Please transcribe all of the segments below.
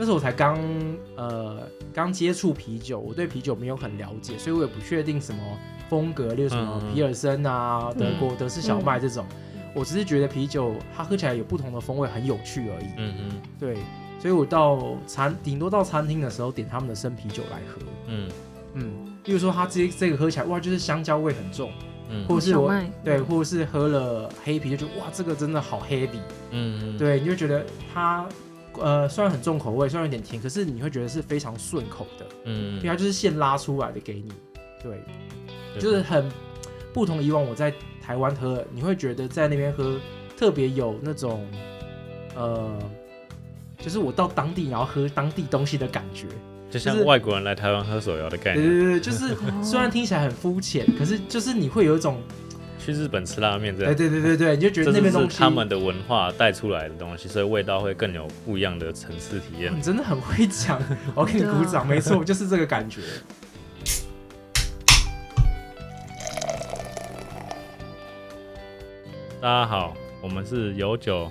那时候我才刚呃刚接触啤酒，我对啤酒没有很了解，所以我也不确定什么风格，例如什么嗯皮尔森啊、德国德式小麦嗯这种。我只是觉得啤酒它喝起来有不同的风味，很有趣而已。嗯嗯对，所以我到餐顶多到餐厅的时候点他们的生啤酒来喝。嗯嗯，例如说它这这个喝起来哇，就是香蕉味很重，嗯或者是我小麦对，或者是喝了黑啤就觉得哇，这个真的好 heavy。嗯，对，你就觉得它呃虽然很重口味，虽然有点甜，可是你会觉得是非常顺口的，嗯因为它就是现拉出来的给你。对，就是很不同以往我在台湾喝，你会觉得在那边喝特别有那种呃，就是我到当地然后喝当地东西的感觉。就像外国人来台湾喝手摇的概念，对对对，就是虽然听起来很肤浅，可是就是你会有一种，去日本吃拉面这哎样，对对对对，你就觉得那边东西是他们的文化带出来的东西，所以味道会更有不一样的层次体验你。真的很会讲，我给你鼓掌，没错，就是这个感觉。大家好，我们是有酒，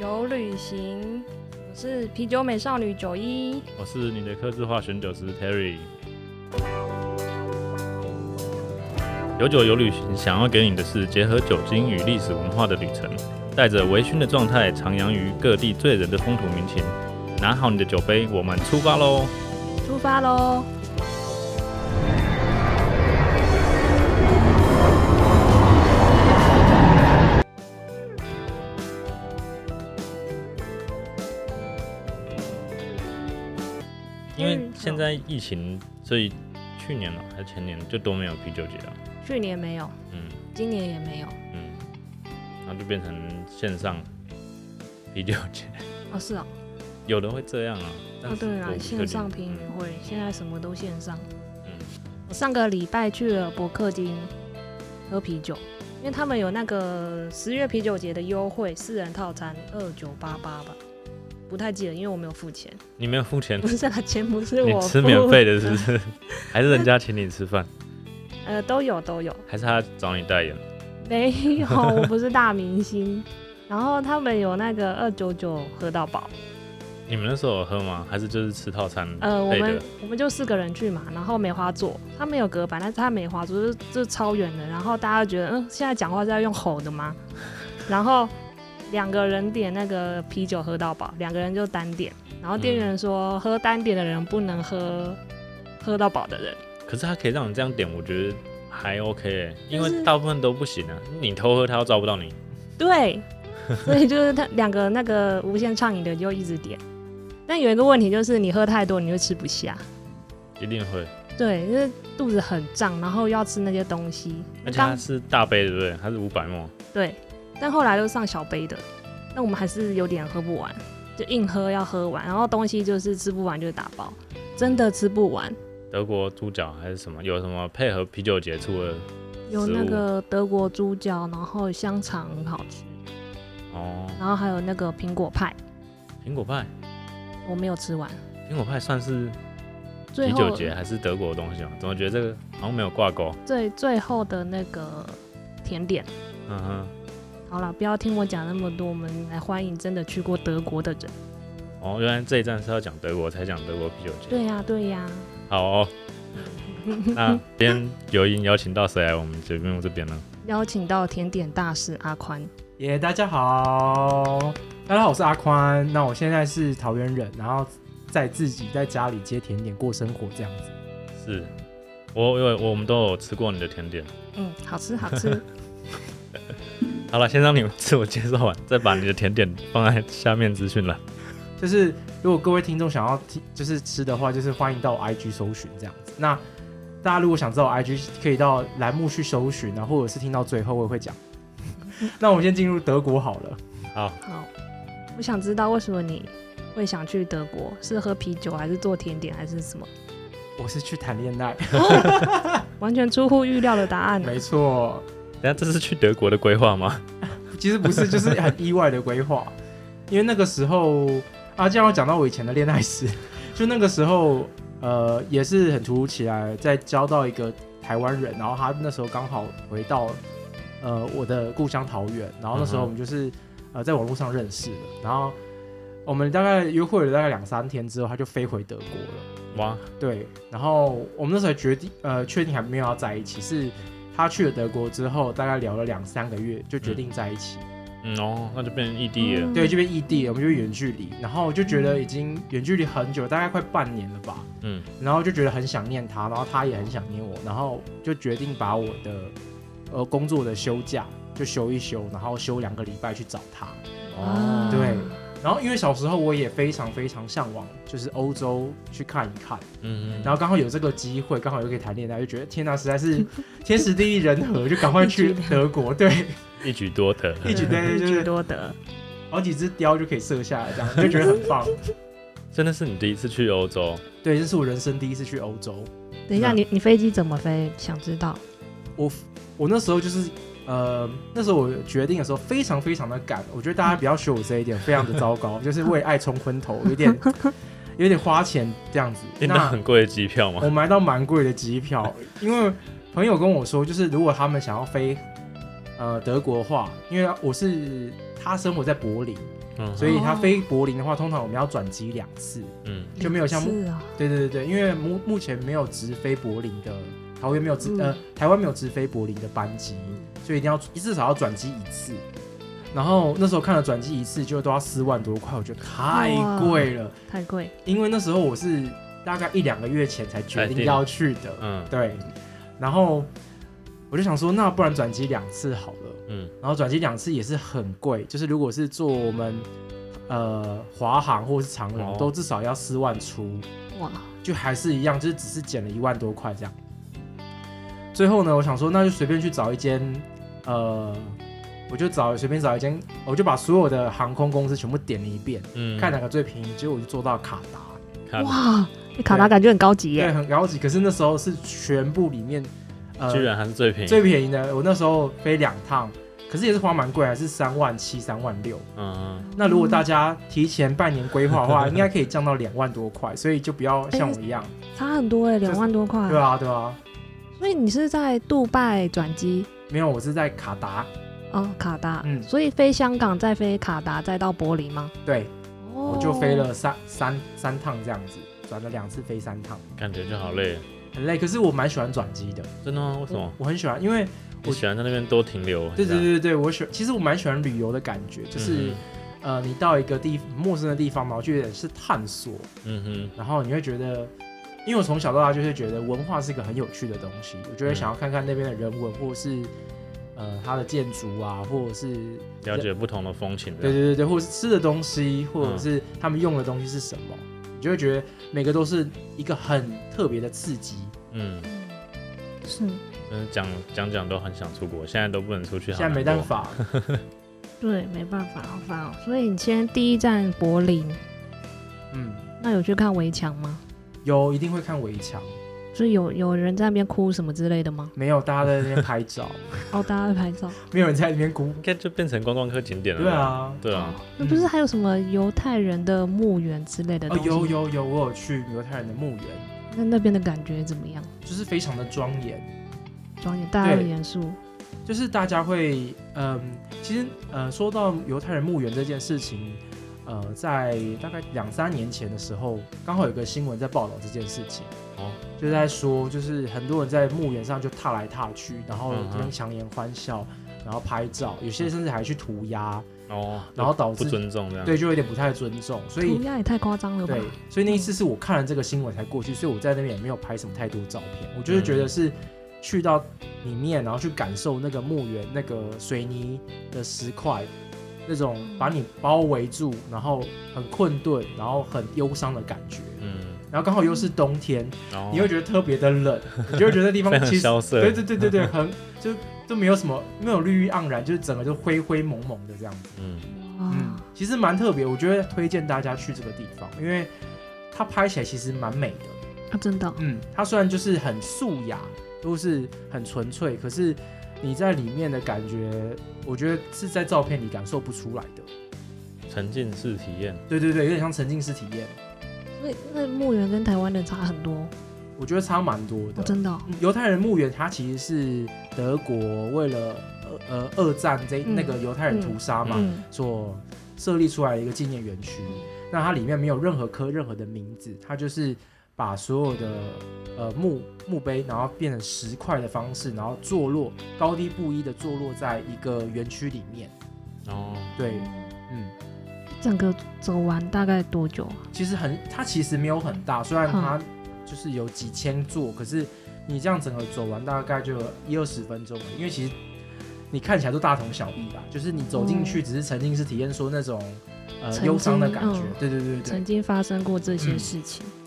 有旅行，我是啤酒美少女九一。我是你的客制化选酒师 Terry。有酒有旅行，想要给你的是结合酒精与历史文化的旅程，带着微醺的状态，徜徉于各地醉人的风土民情。拿好你的酒杯，我们出发喽！出发喽！因为嗯现在疫情，所以去年了、还是前年就都没有啤酒节了。去年没有，嗯今年也没有。嗯，然后就变成线上啤酒节，哦，是哦。有的会这样啊。但哦，是对啦，我不确定线上评语会，现在什么都线上。嗯我上个礼拜去了伯克金喝啤酒，因为他们有那个十月啤酒节的优惠，四人套餐二九八八吧，不太记得，因为我没有付钱。你没有付钱 不，是啊，钱不是我你吃免费的，是不是？还是人家请你吃饭？呃，都有都有，还是他找你代言？没有，我不是大明星。然后他们有那个二九九喝到饱，你们那时候有喝吗？还是就是吃套餐呃，我们？我们就四个人去嘛，然后梅花座，他没有隔板，但是他梅花座就是就是超远的，然后大家觉得，嗯，现在讲话是要用吼的吗？然后两个人点那个啤酒喝到饱，两个人就单点，然后店员说、喝单点的人不能喝喝到饱的人，可是他可以让你这样点，我觉得还 OK，欸因为大部分都不行啊。你偷喝，他又抓不到你。对，所以就是他两个那个无限畅饮的就一直点，但有一个问题就是你喝太多你会吃不下，一定会，对，因为肚子很胀，然后要吃那些东西，刚而且它是大杯，对不对？它是五百沫，对，但后来都上小杯的，那我们还是有点喝不完，就硬喝要喝完，然后东西就是吃不完就打包，真的吃不完。德国猪脚还是什么？有什么配合啤酒节出的？有那个德国猪脚，然后香肠很好吃，哦，然后还有那个苹果派，苹果派，我没有吃完。苹果派算是啤酒节还是德国的东西吗？怎么觉得这个好像没有挂钩？最最后的那个甜点，嗯哼，好了，不要听我讲那么多，我们来欢迎真的去过德国的人。哦，原来这一站是要讲德国才讲德国啤酒节。对呀、对呀、好哦，那今天有音邀请到谁来我们节目这边呢？邀请到甜点大师阿宽。耶、大家好，大家好，我是阿宽。那我现在是桃园人，然后在自己在家里接甜点过生活这样子。是我因为我们都有吃过你的甜点。嗯，好吃好吃。好了，先让你们自我介绍完，再把你的甜点放在下面资讯栏。就是如果各位听众想要听，就是吃的话，就是欢迎到 IG 搜寻这样子。那大家如果想知道 IG，可以到栏目去搜寻啊，或者是听到最后我也会讲。那我们先进入德国好了。好，好，我想知道为什么你会想去德国？是喝啤酒，还是做甜点，还是什么？我是去谈恋爱，完全出乎预料的答案。没错。等一下这是去德国的规划吗？其实不是，就是很意外的规划，因为那个时候啊，这样我讲到我以前的恋爱史，就那个时候呃也是很突如其来，在交到一个台湾人，然后他那时候刚好回到呃我的故乡桃园，然后那时候我们就是呃在网络上认识的，然后我们大概约会了大概两三天之后，他就飞回德国了。哇，对，然后我们那时候决定，呃，确定还没有要在一起，是他去了德国之后，大概聊了两三个月，就决定在一起。嗯哦，那就变成异地了。嗯对，就变异地了，我们就远距离，然后就觉得已经远距离很久，大概快半年了吧。嗯，然后就觉得很想念他，然后他也很想念我，然后就决定把我的呃工作的休假就休一休，然后休两个礼拜去找他。哦，对，然后因为小时候我也非常非常向往，就是欧洲去看一看，嗯嗯，然后刚好有这个机会，刚好又可以谈恋爱，就觉得天哪，实在是天时地利人和，就赶快去德国，对，一举多得。一举对，一举多得。好几只雕就可以射下来，这样就觉得很棒。真的是你第一次去欧洲？对，这是我人生第一次去欧洲。等一下，你你飞机怎么飞？想知道？我我那时候就是呃，那时候我决定的时候非常非常的赶，我觉得大家不要学我这一点，非常的糟糕，就是为爱冲昏头，有点 有点花钱这样子。订到很贵的机票吗？我买到蛮贵的机票，因为朋友跟我说，就是如果他们想要飞呃德国话，因为我是他生活在柏林，嗯所以他哦飞柏林的话，通常我们要转机两次，嗯就没有像是啊，对对对对，因为目目前没有直飞柏林的，桃园没有直、嗯呃台湾没有直飞柏林的班机，所以一定要至少要转机一次。然后那时候看了转机一次就都要四万多块，我觉得太贵了。太贵。因为那时候我是大概一两个月前才决定要去的，嗯对。然后我就想说，那不然转机两次好了。嗯然后转机两次也是很贵，就是如果是坐我们呃华航或者是长荣，哦都至少要四万出。哇，就还是一样，就是只是减了一万多块这样。最后呢，我想说，那就随便去找一间，呃，我就找随便找一间，我就把所有的航空公司全部点了一遍，嗯，看哪个最便宜。结果我就做到卡达，哇，卡达感觉很高级对，耶。很高级。可是那时候是全部里面，呃，居然还是最便宜。最便宜的。我那时候飞两趟，可是也是花蛮贵，还是三万七、三万六。嗯那如果大家提前半年规划的话，应该可以降到两万多块，所以就不要像我一样，差很多哎，两万多块。对啊，对啊。所以你是在杜拜转机没有，我是在卡达，哦，卡达。嗯所以飞香港，再飞卡达，再到柏林吗？对，哦我就飞了三三三趟这样子，转了两次飞三趟，感觉就好累。很累。可是我蛮喜欢转机的，真的吗？为什么？我很喜欢，因为我喜欢在那边多停留？对对对对对，我喜其实我蛮喜欢旅游的感觉，就是、呃，你到一个地陌生的地方嘛，我就有点是探索，嗯哼，然后你会觉得。因为我从小到大就是觉得文化是一个很有趣的东西，我就会嗯想要看看那边的人文，或者是呃它的建筑啊，或者是了解不同的风情。对对对对，或者是吃的东西，或者嗯是他们用的东西是什么，你就会觉得每个都是一个很特别的刺激。嗯，是嗯讲讲讲都很想出国，现在都不能出去，现在没办。法，对，没办法，好烦哦。所以你先第一站柏林，嗯，那有去看围墙吗？有一定会看围墙，所以有有人在那边哭什么之类的吗？没有大家在那边拍照，哦，大家在拍照。没有人在那边哭。应该就变成观光客景点了。对，啊，对啊，哦那不是还有什么犹太人的墓园之类的东西？哦有。有有，我有去犹太人的墓园，那那边的感觉怎么样？就是非常的庄严，庄严，大家很严肃。就是大家会，嗯，其实呃，说到犹太人墓园这件事情。呃，在大概两三年前的时候，刚好有个新闻在报道这件事情。哦，就在说，就是很多人在墓园上就踏来踏去，然后强颜欢笑，然后拍照，有些甚至还去涂鸦，哦，然后导致不尊重这样。对，就有点不太尊重。所以涂鸦也太夸张了吧对？，所以那一次是我看了这个新闻才过去，所以我在那边也没有拍什么太多照片。我就是觉得是去到里面，然后去感受那个墓园那个水泥的石块。那种把你包围住，然后很困顿，然后很忧伤的感觉，嗯，然后刚好又是冬天，你会觉得特别的冷，你就会觉得地方非常其实萧瑟。对对对对对，很 就都没有什么没有绿意盎然，就是整个就灰灰蒙蒙的这样子。嗯，其实蛮特别，我觉得推荐大家去这个地方，因为它拍起来其实蛮美的。啊，真的哦，嗯，它虽然就是很素雅，都是很纯粹，可是你在里面的感觉，我觉得是在照片里感受不出来的。沉浸式体验。对对对，有点像沉浸式体验，所以那墓园跟台湾的差很多，我觉得差蛮多的。哦，真的犹太人墓园，它其实是德国为了呃呃二战这嗯那个犹太人屠杀嘛，嗯，所设立出来的一个纪念园区。那它里面没有任何刻任何的名字，它就是把所有的呃墓墓碑，然后变成石块的方式，然后坐落高低不一的坐落在一个园区里面。哦，对，嗯，整个走完大概多久啊？其实很，它其实没有很大，虽然它就是有几千座，可是你这样整个走完大概就一二十分钟了，因为其实你看起来都大同小异吧，就是你走进去只是曾经是体验说那种呃忧伤的感觉，嗯。对对对。对曾经发生过这些事情。哦，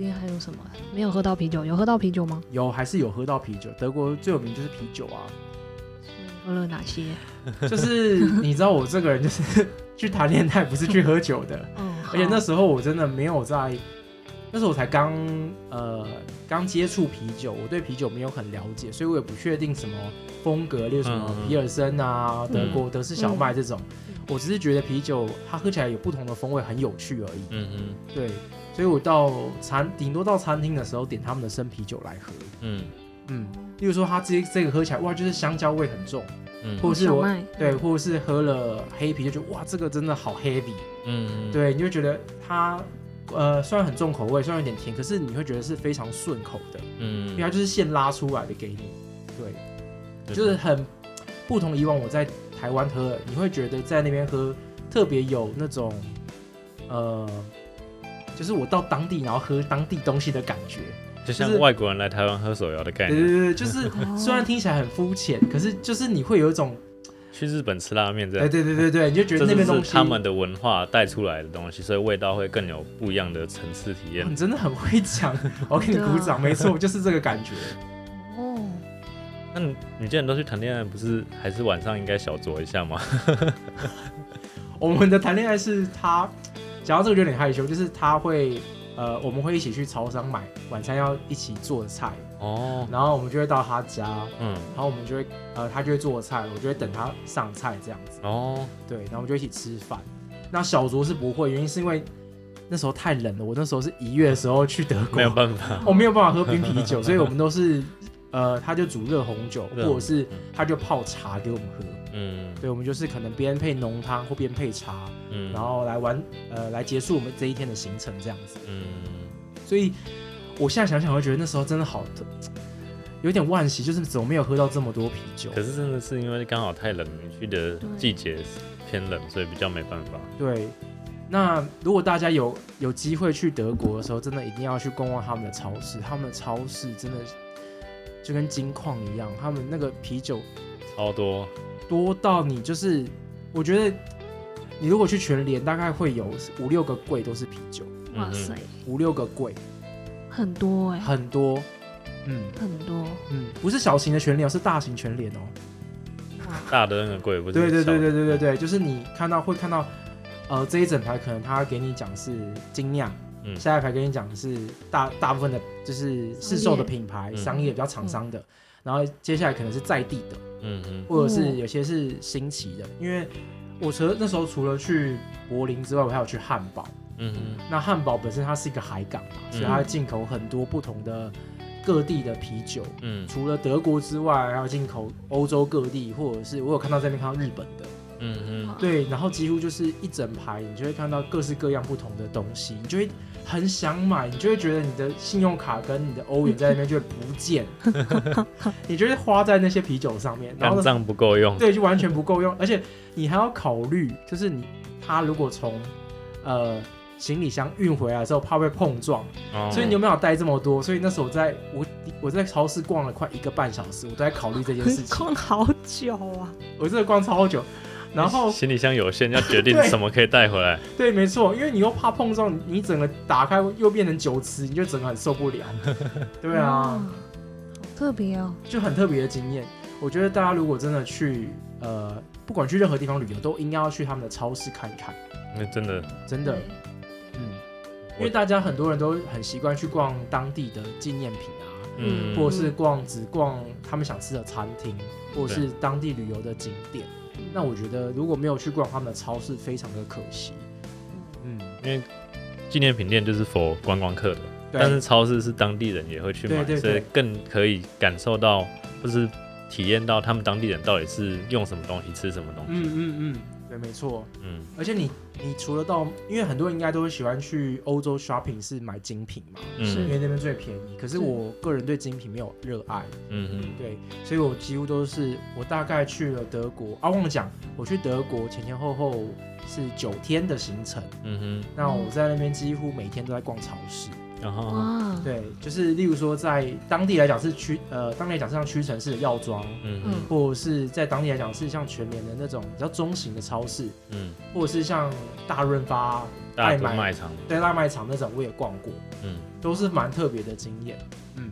那柏林还有什么？没有喝到啤酒，有喝到啤酒吗？有还是有喝到啤酒，德国最有名就是啤酒啊，喝了哪些？就是你知道我这个人就是 去谈恋爱不是去喝酒的，嗯，而且那时候我真的没有在，那时候我才刚呃刚接触啤酒，我对啤酒没有很了解，所以我也不确定什么风格，例如什么皮尔森啊、德国德式小麦这种，嗯我只是觉得啤酒它喝起来有不同的风味，很有趣而已。嗯嗯对，所以我到餐顶多到餐厅的时候点他们的生啤酒来喝，嗯。嗯，例如说他这这个喝起来哇就是香蕉味很重，嗯。或者是我对，或者是喝了黑啤就觉得哇这个真的好 heavy。嗯，对，你就觉得它呃虽然很重口味，虽然有点甜，可是你会觉得是非常顺口的，嗯。因为嗯，它就是现拉出来的给你。对，就是很不同以往我在台湾喝，你会觉得在那边喝特别有那种呃，就是我到当地然后喝当地东西的感觉。就像外国人来台湾喝手摇的概念，对对对，就是哦 虽然听起来很肤浅，可是就是你会有一种，去日本吃拉面这对样，对对对对，你就觉得那边东是他们的文化带出来的东西，所以味道会更有不一样的层次体验哦。你真的很会讲，我给你鼓掌，没错，就是这个感觉。哦，那你你既然都去谈恋爱，不是还是晚上应该小酌一下吗？我们的谈恋爱是他讲到这个就有点害羞，就是他会呃，我们会一起去超商买晚餐要一起做的菜，哦，然后我们就会到他家，嗯，然后我们就会呃，他就会做菜，我就会等他上菜这样子，哦，对，然后我们就一起吃饭。那小卓是不会，原因是因为那时候太冷了，我那时候是一月的时候去德国，没有办法，我没有办法喝冰啤酒，所以我们都是呃，他就煮热红酒，或者是他就泡茶给我们喝。嗯对，我们就是可能边配浓汤或边配茶，嗯，然后来玩呃来结束我们这一天的行程这样子。嗯，所以我现在想想，会觉得那时候真的好有点惋惜，就是怎么没有喝到这么多啤酒。可是真的是因为刚好太冷，你去的季节偏冷，所以比较没办法。对，那如果大家有有机会去德国的时候，真的一定要去逛逛他们的超市，他们的超市真的就跟金矿一样，他们那个啤酒超多，多到你就是，我觉得你如果去全联，大概会有五六个柜都是啤酒，嗯哇塞，五六个柜。很多哎，很多，嗯。很多。嗯，不是小型的全联哦，是大型全联哦。哇，大的那个柜不是？对对对对对对对，就是你看到会看到，呃，这一整排可能他给你讲是精酿，嗯。下一排给你讲是大大部分的就是市售的品牌、嗯。商业比较厂商的，然后接下来可能是在地的，嗯嗯或者是哦有些是新奇的，因为我除了那时候除了去柏林之外，我还有去汉堡。嗯嗯那汉堡本身它是一个海港嘛，所以它会进口很多不同的各地的啤酒。嗯。除了德国之外，还有进口欧洲各地，或者是我有看到这边看到日本的，嗯嗯。对，然后几乎就是一整排，你就会看到各式各样不同的东西，你就会很想买，你就会觉得你的信用卡跟你的欧元在那边就会不见，你就会花在那些啤酒上面，然后账不够用。对，就完全不够用，而且你还要考虑，就是你他如果从呃行李箱运回来的时候，怕会碰撞，哦所以你有没有带这么多？所以那时候我在我我在超市逛了快一个半小时，我都在考虑这件事情，逛好久啊，我真的逛超久。然后行李箱有限，要决定 什么可以带回来。对，没错，因为你又怕碰撞，你整个打开又变成酒池，你就整个很受不了。对啊，好特别哦，就很特别的经验。我觉得大家如果真的去呃，不管去任何地方旅游，都应该要去他们的超市看一看，那真的，真的，嗯，因为大家很多人都很习惯去逛当地的纪念品啊，嗯，或者是逛只逛他们想吃的餐厅，或者是当地旅游的景点。那我觉得如果没有去逛他们的超市，非常的可惜。嗯，因为纪念品店就是 for 观光客的，但是超市是当地人也会去买，对对对所以更可以感受到或是体验到他们当地人到底是用什么东西吃什么东西。嗯嗯嗯，对，没错。嗯而且你你除了到，因为很多人应该都会喜欢去欧洲 shopping 是买精品嘛，是嗯因为那边最便宜。可是是我个人对精品没有热爱，嗯对，所以我几乎都是我大概去了德国啊，忘了讲，我去德国前前后后是九天的行程。嗯哼那我在那边几乎每天都在逛超市。哼，然后哇，对，就是例如说在当地来讲是屈呃，当地来讲是像屈臣氏的药妆，嗯嗯。或者是在当地来讲是像全联的那种比较中型的超市，嗯，或者是像大润发、大卖场，对大卖场那种我也逛过，嗯都是蛮特别的经验。嗯，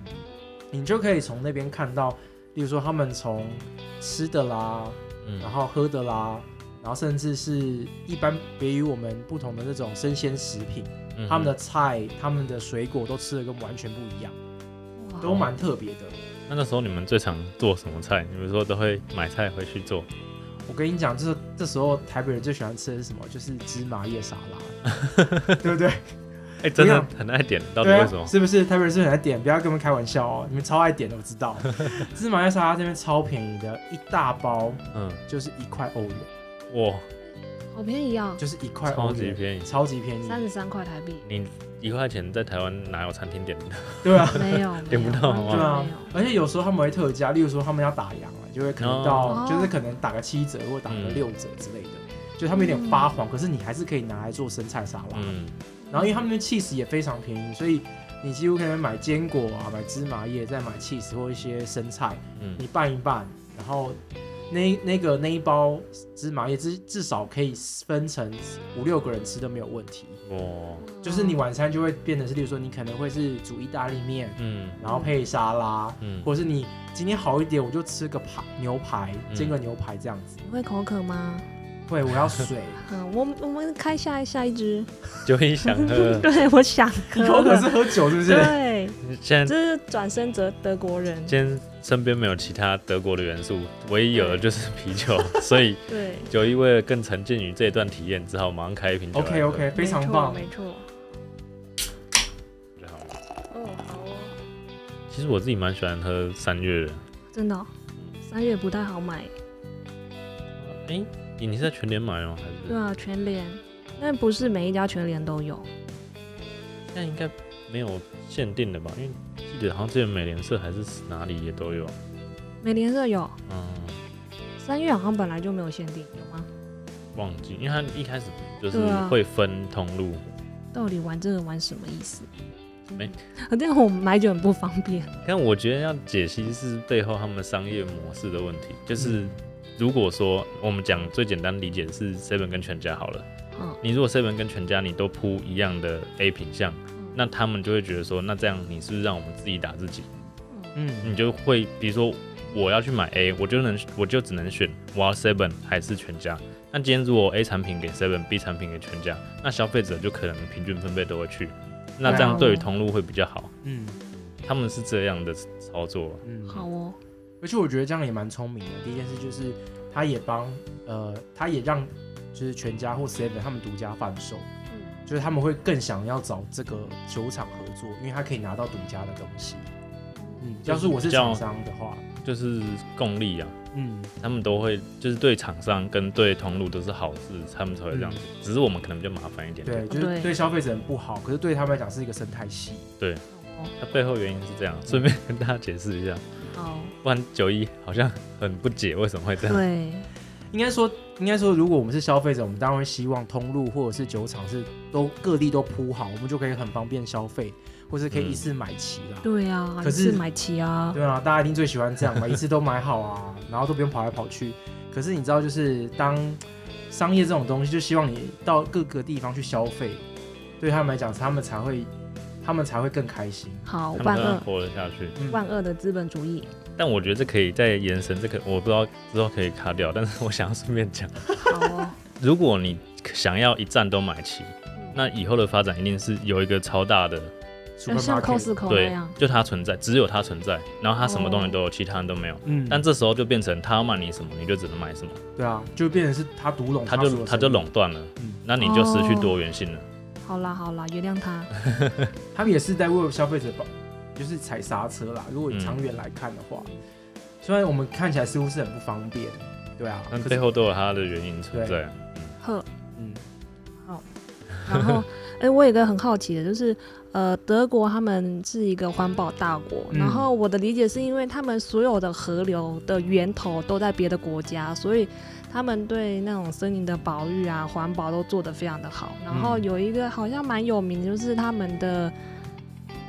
你就可以从那边看到，例如说他们从吃的啦，嗯然后喝的啦，然后甚至是一般别于我们不同的那种生鲜食品，嗯他们的菜、他们的水果都吃的跟完全不一样，都蛮特别的。那那时候你们最常做什么菜？你们说都会买菜回去做？我跟你讲，这这时候台北人最喜欢吃的是什么？就是芝麻叶沙拉，对不对？哎，真的很爱点，到底为什么？是不是台北人是很爱点？不要跟我们开玩笑哦，你们超爱点的，我知道。芝麻叶沙拉这边超便宜的，一大包嗯，就是一块欧元，哇，好便宜啊，就是一块超级，便宜。超级便宜。三十三块台币，你一块钱在台湾哪有餐厅 点的？对啊，没有点不到对啊。而且有时候他们会特价，例如说他们要打烊了，就会可能到，哦就是可能打个七折或打个嗯六折之类的，就他们有点发黄，可是你还是可以拿来做生菜沙拉。嗯，然后因为他们的 cheese 也非常便宜，所以你几乎可以买坚果啊，买芝麻叶，再买 cheese 或一些生菜，嗯。你拌一拌，然后那那个那一包芝麻叶至至少可以分成五六个人吃都没有问题。哦，就是你晚餐就会变成是，例如说你可能会是煮意大利面，嗯然后配沙拉，嗯，或者是你今天好一点，我就吃个排牛排，嗯煎个牛排这样子。你会口渴吗？会，我要水。嗯，我们我们开下一下一支，就会想喝。对我想喝。口渴喝，是喝酒是不是？对，现在这是转身德德国人，今天身边没有其他德国的元素，唯一有的就是啤酒，所以对，九一为了更沉浸于这一段体验，只好马上开一瓶酒。OK OK，非常棒。没错，就好。了哦，好哦，其实我自己蛮喜欢喝三月的。真的哦，三月不太好买，哎、你你是在全联买吗？还是对啊，全联，但不是每一家全联都有，现在应该没有限定的吧？因为记得好像之前美联社还是哪里也都有。美联社有，嗯，三月好像本来就没有限定，有吗？忘记，因为它一开始就是对啊会分通路。到底玩这个玩什么意思？没，这样我买酒很不方便。但我觉得要解析是背后他们商业模式的问题，就是如果说我们讲最简单理解是 Seven 跟全家好了，嗯，你如果 Seven 跟全家你都铺一样的 A 品项，嗯。那他们就会觉得说，那这样你是不是让我们自己打自己？嗯。嗯，你就会比如说我要去买 A，我就能我就只能选我要 Seven 还是全家。那今天如果 A 产品给 Seven，B 产品给全家，那消费者就可能平均分配都会去，那这样对于通路会比较好。嗯。他们是这样的操作。嗯，好哦，而且我觉得这样也蛮聪明的。第一件事就是，他也帮呃，他也让就是全家或 Seven 他们独家贩售，嗯就是他们会更想要找这个酒厂合作，因为他可以拿到独家的东西。嗯，要是我是厂商的话，就是共利啊，嗯，他们都会就是对厂商跟对同路都是好事，他们才会这样子。只是我们可能比较麻烦一点点。对，就是对对消费者很不好，可是对他们来讲是一个生态系。好哦它背后原因是这样，顺便跟大家解释一下，好，不然九一好像很不解为什么会这样。对，应该说，应该说，如果我们是消费者，我们当然会希望通路或者是酒厂是都各地都铺好，我们就可以很方便消费，或是可以一次买齐啦。对啊，可是一次买齐啊，对啊，大家一定最喜欢这样嘛，一次都买好啊，然后都不用跑来跑去。可是你知道，就是当商业这种东西，就希望你到各个地方去消费，对他们来讲，他们才会，他们才会更开心。好，他万恶。活得下去。嗯。万恶的资本主义，但我觉得这可以再延伸，这个我不知道之后可以卡掉，但是我想要顺便讲，好哦，如果你想要一站都买齐，那以后的发展一定是有一个超大的，要像那对样，，就它存在，只有它存在，然后它什么东西都有，其他人都没有。嗯，但这时候就变成他要卖你什么，你就只能买什么，对啊，就变成是他独垄他所有的就他就垄断了。嗯，那你就失去多元性了。好啦好啦，原谅他，他们也是在为消费者保，就是踩刹车啦。如果嗯长远来看的话，虽然我们看起来似乎是很不方便，对啊，但背后都有它的原因存在。呵，嗯，然后，哎、我有个很好奇的，就是，呃，德国他们是一个环保大国，嗯。然后我的理解是因为他们所有的河流的源头都在别的国家，所以他们对那种森林的保育啊、环保都做得非常的好。然后嗯有一个好像蛮有名，就是他们的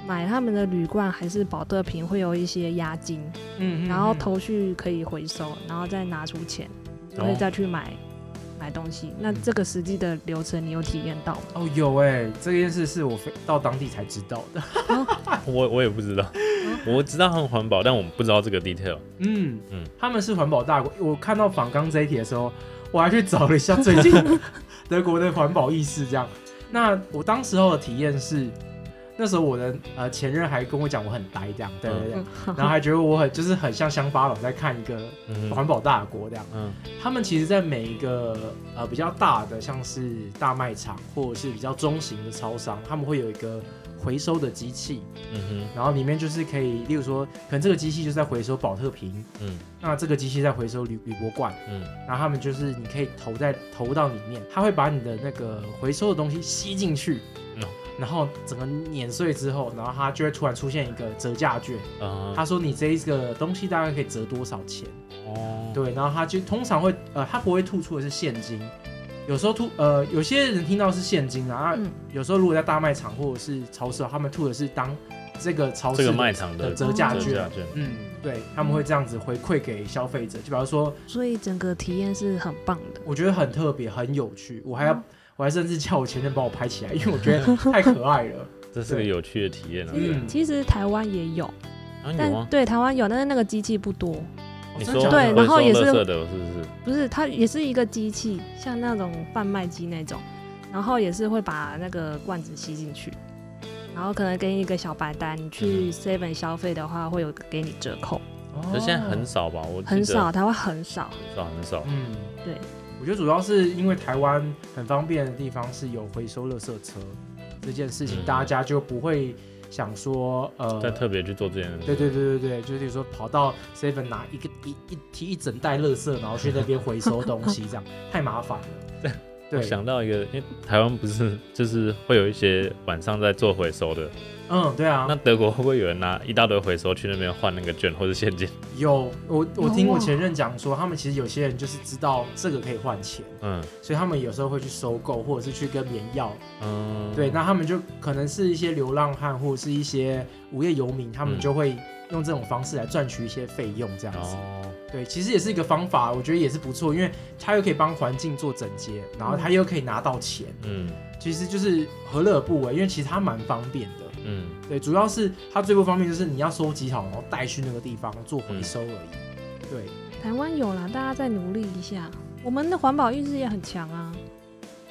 买他们的铝罐还是保特瓶会有一些押金，嗯然后头绪可以回收，然后再拿出钱，就可以哦再去买。买东西，那这个实际的流程你有体验到吗？哦有哎、这件事是我飞到当地才知道的。我我也不知道，我知道他们环保，但我们不知道这个 detail。嗯嗯嗯，他们是环保大国。我看到仿钢这一题的时候，我还去找了一下最近德国的环保意识，这样。那我当时候的体验是，那时候我的呃前任还跟我讲我很呆这样，对对对，嗯。然后还觉得我很就是很像乡巴佬在看一个嗯。环保大国这样。嗯。他们其实，在每一个呃比较大的，像是大卖场或者是比较中型的超商，他们会有一个回收的机器，嗯哼。然后里面就是可以，例如说，可能这个机器就是在回收保特瓶，嗯。那这个机器在回收铝铝箔罐，嗯。然后他们就是你可以投在投到里面，它会把你的那个回收的东西吸进去，嗯然后整个碾碎之后，然后它就会突然出现一个折价券，啊他说你这一个东西大概可以折多少钱。哦。对，然后他就通常会呃，他不会吐出的是现金，有时候吐呃，有些人听到是现金啊，啊嗯。有时候如果在大卖场或者是超市，他们吐的是当这个超市这个的卖场的的折价折券，嗯，对，他们会这样子回馈给消费者，就比方说，所以整个体验是很棒的。我觉得很特别，很有趣，我还要、嗯我还甚至叫我前任帮我拍起来，因为我觉得太可爱了，这是个有趣的体验啊。其实台湾也有，但？对台湾有，但是那个机器不多，你说对然后也是是不是？不是它也是一个机器，像那种贩卖机那种，然后也是会把那个罐子吸进去，然后可能给你一个小白单，你去 Seven 消费的话会有给你折扣，哦可是现在很少吧？我很少，台湾很少，很少很少。嗯，对，我觉得主要是因为台湾很方便的地方是有回收垃圾车这件事情，嗯大家就不会想说呃，再特别去做这件事，对对对对对，就是说跑到 Seven 拿一个一一提一整袋垃圾，然后去那边回收东西，这样 太麻烦了。我对，想到一个，因为台湾不是就是会有一些晚上在做回收的，嗯，对啊那，德国会不会有人拿一大堆回收去那边换那个券或者现金？有我我听我前任讲说，他们其实有些人就是知道这个可以换钱，嗯所以他们有时候会去收购，或者是去跟别人要。嗯，对，那他们就可能是一些流浪汉或者是一些无业游民，他们嗯就会用这种方式来赚取一些费用，这样子。哦，对，其实也是一个方法，我觉得也是不错，因为它又可以帮环境做整洁，然后它又可以拿到钱，嗯其实就是何乐而不为？因为其实它蛮方便的。嗯对，主要是它最不方便就是你要收集好，然后带去那个地方做回收而已。对，台湾有啦，大家再努力一下，我们的环保意识也很强啊，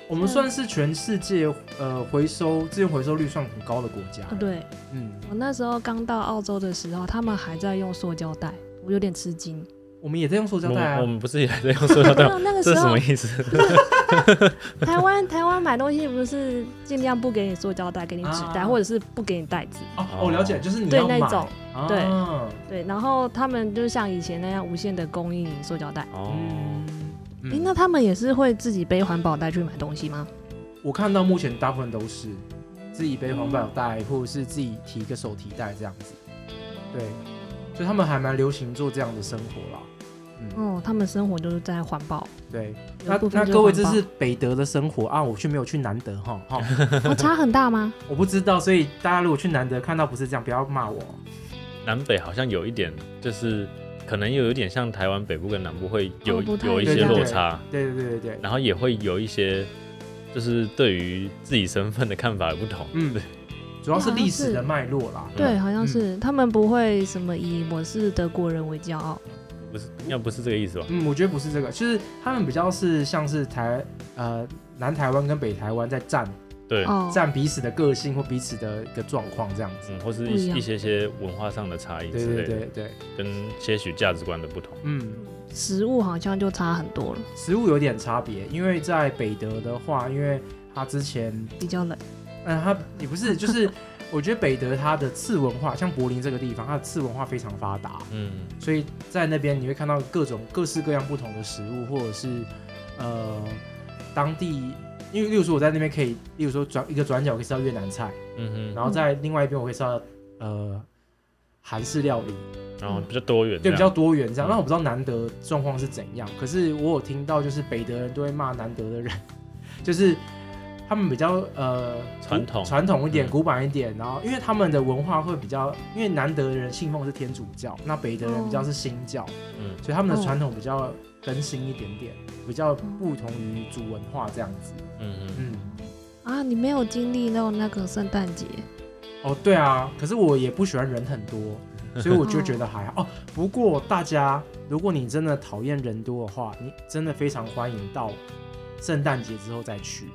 我们算是全世界呃回收资源回收率算很高的国家。哦对嗯，我那时候刚到澳洲的时候，他们还在用塑胶袋，我有点吃惊。我们也在用塑胶袋啊。我我们不是也在用塑胶袋 那个时候什么，意思？台湾台湾买东西不是尽量不给你塑胶袋，给你纸袋，啊或者是不给你袋子，哦，我了解，就是你对那种，对啊对。然后他们就像以前那样无限的供应塑胶袋。哦，那他们也是会自己背环保袋去买东西吗？我看到目前大部分都是自己背环保袋，或者是自己提一个手提袋这样子。对，所以他们还蛮流行做这样的生活啦。嗯，哦，他们生活就是在环保。对。那那各位，这是北德的生活啊，我却没有去南德哈哈，哦，差很大吗？我不知道，所以大家如果去南德看到不是这样，不要骂我。南北好像有一点，就是可能又有点像台湾北部跟南部会有哦有一些落差，对对对对对，然后也会有一些就是对于自己身份的看法有不同。嗯，主要是历史的脉络啦。对，好像嗯是、他们不会什么以我是德国人为骄傲。不是，应该不是这个意思吧？嗯，我觉得不是这个，就是他们比较是像是台呃南台湾跟北台湾在战对，哦，占彼此的个性或彼此的一个状况这样子。嗯，或是一些些文化上的差异对对之类的，对对，跟些许价值观的不同。嗯，食物好像就差很多了，食物有点差别，因为在北德的话，因为它之前，比较冷。嗯，它也不是，就是我觉得北德它的次文化，像柏林这个地方，它的次文化非常发达，嗯。所以在那边你会看到各种各式各样不同的食物，或者是呃当地，因为例如说我在那边可以，例如说转一个转角我可以吃到越南菜，嗯哼，然后在另外一边我可以吃到呃韩式料理，然后比较多元这对，比较多元这样。嗯。那我不知道南德状况是怎样，可是我有听到就是北德人都会骂南德的人，就是他们比较呃传统。传统一点、嗯。古板一点，然后因为他们的文化会比较，因为南德人信奉是天主教，那北德人比较是新教，嗯。所以他们的哦传统比较更新一点点，比较不同于主文化这样子。嗯嗯，嗯，啊，你没有经历到那个圣诞节，哦，对啊，可是我也不喜欢人很多，所以我就觉得还好。哦，不过大家，如果你真的讨厌人多的话，你真的非常欢迎到圣诞节之后再去，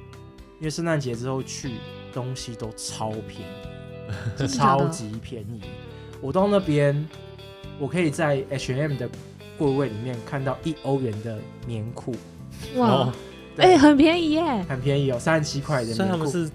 因为圣诞节之后去东西都超便宜，超级便宜。我到那边，我可以在 H&M 的柜位里面看到一欧元的棉裤，哇哦，哎、对很便宜耶！很便宜哦，三十七块的棉裤。所以他们是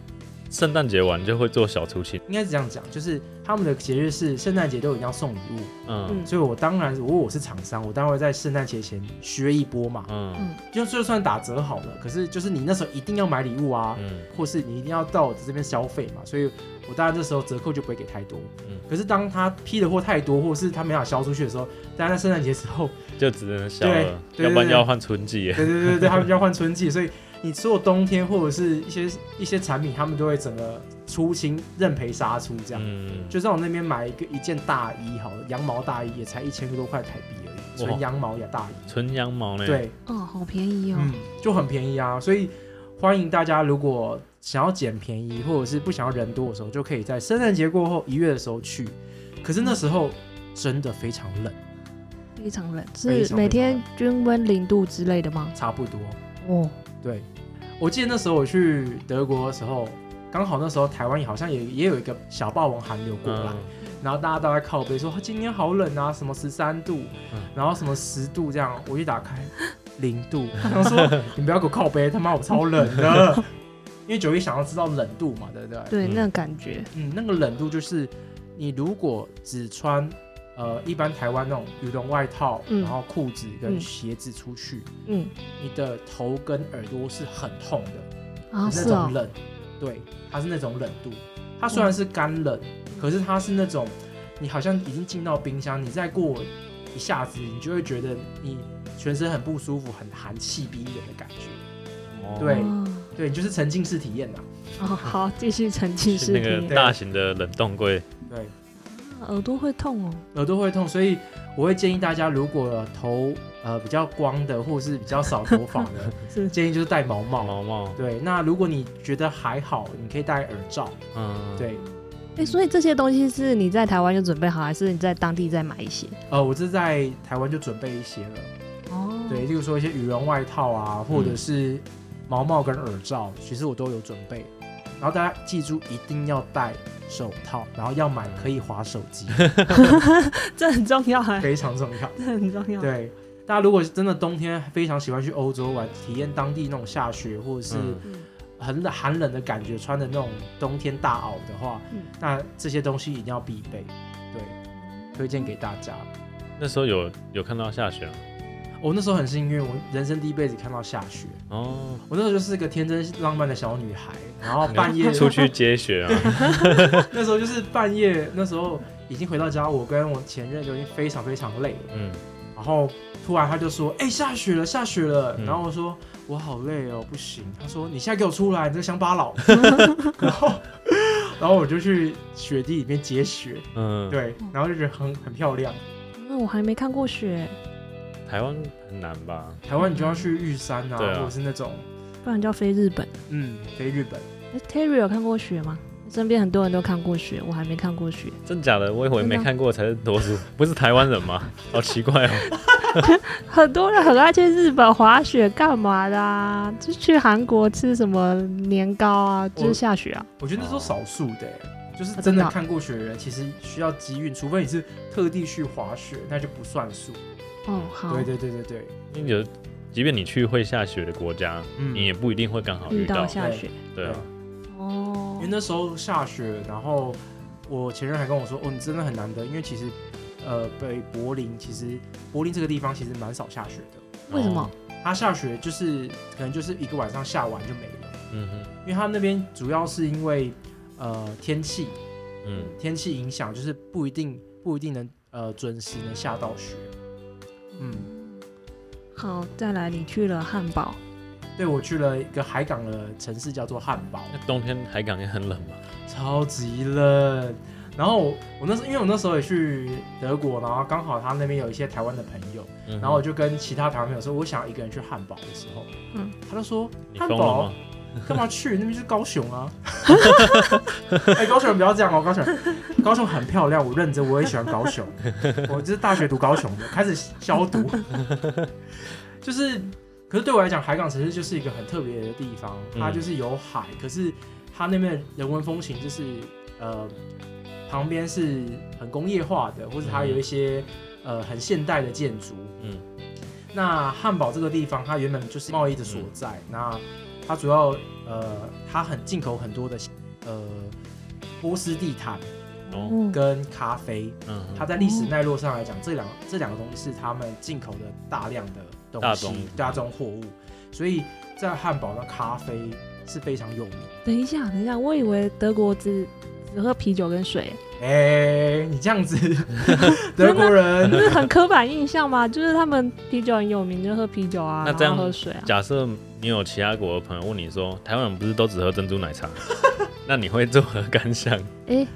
圣诞节完就会做小出行，应该是这样讲，就是他们的节日是圣诞节都一定要送礼物，嗯。嗯。所以我当然，如果我是厂商，我当然会在圣诞节前削一波嘛，嗯。嗯就就算打折好了，可是就是你那时候一定要买礼物啊，嗯。或是你一定要到我这边消费嘛，所以我当然这时候折扣就不会给太多。嗯。可是当他批的货太多，或是他没法销出去的时候，大家在圣诞节之后，就只能消对了，对对要不然要换春季。耶。对对对对，他们就要换春季，所以你所有冬天或者是一些一些产品，他们都会整个出清认赔杀出这样。嗯，就在我那边买一个一件大衣好了，羊毛大衣也才一千多块台币而已，哇纯羊毛呀大衣。纯羊毛呢？，对，哦，好便宜哦。嗯，就很便宜啊，所以欢迎大家如果想要捡便宜，或者是不想要人多的时候，就可以在圣诞节过后一月的时候去。可是那时候真的非常冷，非常冷，是每天均温零度之类的吗？差不多。哦，对，我记得那时候我去德国的时候，刚好那时候台湾好像也也有一个小霸王寒流过来，嗯。然后大家都在靠背说今天好冷啊，什么十三度，嗯。然后什么十度这样，我一打开零度，他说你不要给我靠背，他妈我超冷的，因为九一想要知道冷度嘛，对不对？对，嗯。那个感觉，嗯，那个冷度就是你如果只穿呃一般台湾那种羽绒外套，嗯。然后裤子跟嗯鞋子出去，嗯。你的头跟耳朵是很痛的。啊，那是哦，种冷，对，它是那种冷度。它虽然是干冷，可是它是那种你好像已经进到冰箱，你再过一下子，你就会觉得你全身很不舒服，很寒气逼人的感觉。哦对哦对，你就是沉浸式体验呐。哦，好，继续沉浸式 是那个体验。大型的冷冻柜，对，耳朵会痛哦。耳朵会痛，所以我会建议大家，如果头呃比较光的，或者是比较少头发的，是建议就是戴毛帽。毛毛，对，那如果你觉得还好，你可以戴耳罩。嗯，对，哎，所以这些东西是你在台湾就准备好，还是你在当地再买一些？呃，我是在台湾就准备一些了。哦，对，例如说一些羽绒外套啊，或者是毛帽跟耳罩，其实我都有准备。然后大家记住，一定要戴手套，然后要买可以滑手机，这很重要哎，非常重要。这很重要。对，大家如果真的冬天非常喜欢去欧洲玩，体验当地那种下雪或者是很冷寒冷的感觉，穿的那种冬天大袄的话，嗯那这些东西一定要必备。对，推荐给大家。那时候有有看到下雪吗我那时候很幸运，我人生第一辈子看到下雪。哦，我那时候就是个天真浪漫的小女孩，然后半夜出去接雪啊，那时候就是半夜，那时候已经回到家，我跟我前任就已经非常非常累了。嗯，然后突然他就说：“哎、下雪了，下雪了。嗯然后我说：“我好累哦，不行。”他说：“你现在给我出来，你这个乡巴佬。”然后，然后我就去雪地里面接雪，嗯，对，然后就觉得很很漂亮。那我还没看过雪，台湾很难吧？台湾你就要去玉山啊，对啊或者是那种不然就要飞日本。嗯飞日本。哎，Terry 有看过雪吗？身边很多人都看过雪，我还没看过雪。真假的？我以为真的没看过才是多数，不是台湾人吗？好奇怪哦。很多人很爱去日本滑雪，干嘛的啊？就去韩国吃什么年糕啊，就是下雪啊。我觉得那都少数的欸，就是真的看过雪的人，其实需要机运，除非你是特地去滑雪，那就不算数。哦，好，对对对对对，因为有，即便你去会下雪的国家，嗯。你也不一定会刚好遇遇到。下雪。对。啊，哦。因为，那时候下雪，然后我前任还跟我说：“哦，你真的很难得，因为其实呃，北柏林其实柏林这个地方其实蛮少下雪的。为什么？哦。它下雪就是可能就是一个晚上下完就没了，嗯哼，因为它那边主要是因为呃天气。嗯，天气影响，就是不一定不一定能呃准时能下到雪。嗯，好，再来，你去了汉堡，对我去了一个海港的城市叫做汉堡，那冬天海港也很冷吗？超级冷。然后我我那时候因为我那时候也去德国，然后刚好他那边有一些台湾的朋友，嗯然后我就跟其他台湾朋友说，我想要一个人去汉堡的时候，嗯他就说你汉堡？干嘛去？那边就是高雄啊！哎、高雄人不要这样哦，高雄人，高雄很漂亮，我认真，我也喜欢高雄。我就是大学读高雄的，开始消毒。就是，可是对我来讲，海港城市就是一个很特别的地方，它嗯就是有海，可是它那边人文风情就是呃，旁边是很工业化的，或者它有一些、呃很现代的建筑。嗯那汉堡这个地方，它原本就是贸易的所在。那它主要呃，它很进口很多的呃波斯地毯跟咖啡。嗯，它在历史脉络上来讲，这两这两个东西是他们进口的大量的东西大宗大宗货物，所以在汉堡的咖啡是非常有名。等一下，等一下，我以为德国只只喝啤酒跟水，哎、你这样子，德国人不是很刻板印象吗？就是他们啤酒很有名，就喝啤酒啊，那这样然后喝水啊。假设你有其他国的朋友问你说，台湾人不是都只喝珍珠奶茶？那你会作何感想？哎、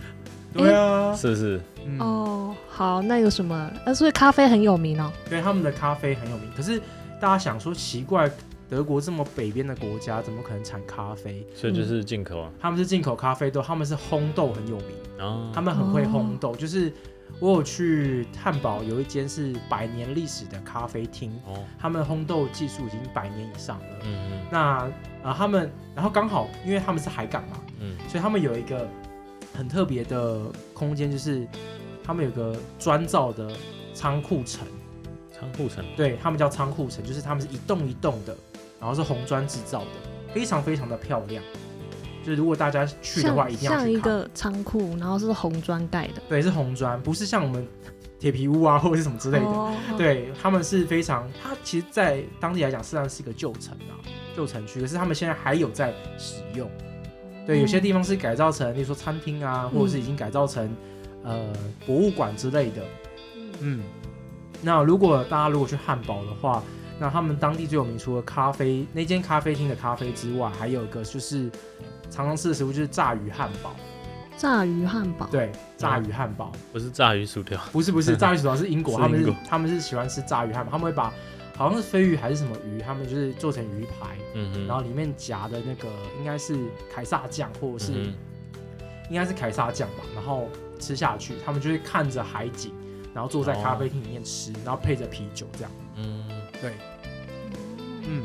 对啊，是不是？嗯哦，好，那有什么？呃，所以咖啡很有名哦。对他们的咖啡很有名。可是大家想说，奇怪，德国这么北边的国家，怎么可能产咖啡？所以就是进口啊。他们是进口咖啡豆，他们是烘豆很有名，哦他们很会烘豆。就是我有去汉堡，有一间是百年历史的咖啡厅，哦，他们烘豆技术已经百年以上了。嗯那啊，他们然后刚好，因为他们是海港嘛，嗯所以他们有一个很特别的空间，就是他们有个专造的仓库城。嗯，仓库城对他们叫仓库城，就是他们是一栋一栋的，然后是红砖制造的，非常非常的漂亮。就是如果大家去的话，一定要去。像一个仓库，然后是红砖盖的对，是红砖，不是像我们铁皮屋啊或者是什么之类的。哦，对，他们是非常，它其实，在当地来讲，实际上是一个旧城啊，旧城区。可是他们现在还有在使用。对，有些地方是改造成，例如说餐厅啊，或者是已经改造成、呃博物馆之类的。嗯，那如果大家如果去汉堡的话，那他们当地最有名，除了咖啡那间咖啡厅的咖啡之外，还有一个就是常常吃的食物就是炸鱼汉堡。炸鱼汉堡。对，炸鱼汉堡。不是炸鱼薯条，不是不是，炸鱼薯条 是英国，他们是他们是喜欢吃炸鱼汉堡，他们会把好像是飞鱼还是什么鱼，他们就是做成鱼排，嗯哼，然后里面夹的那个应该是凯撒酱或者是、嗯应该是凯撒酱吧，然后吃下去，他们就会看着海景，然后坐在咖啡厅里面吃，然后配着啤酒这样。嗯，对，嗯，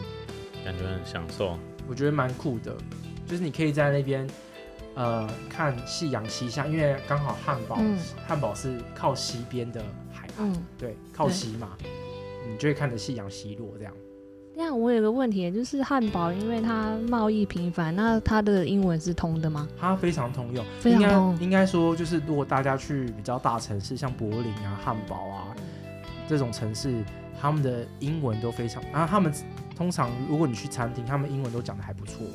感觉很享受。我觉得蛮酷的，就是你可以在那边呃看夕阳西下，因为刚好汉堡、嗯。汉堡是靠西边的海岸。嗯，对，靠西嘛，你就会看着夕阳西落这样。这样我有个问题，就是汉堡，因为它贸易频繁，那它的英文是通的吗？它非常通用，非常应该应该说就是如果大家去比较大城市，像柏林啊、汉堡啊这种城市，他们的英文都非常，然后他们通常如果你去餐厅，他们英文都讲的还不错。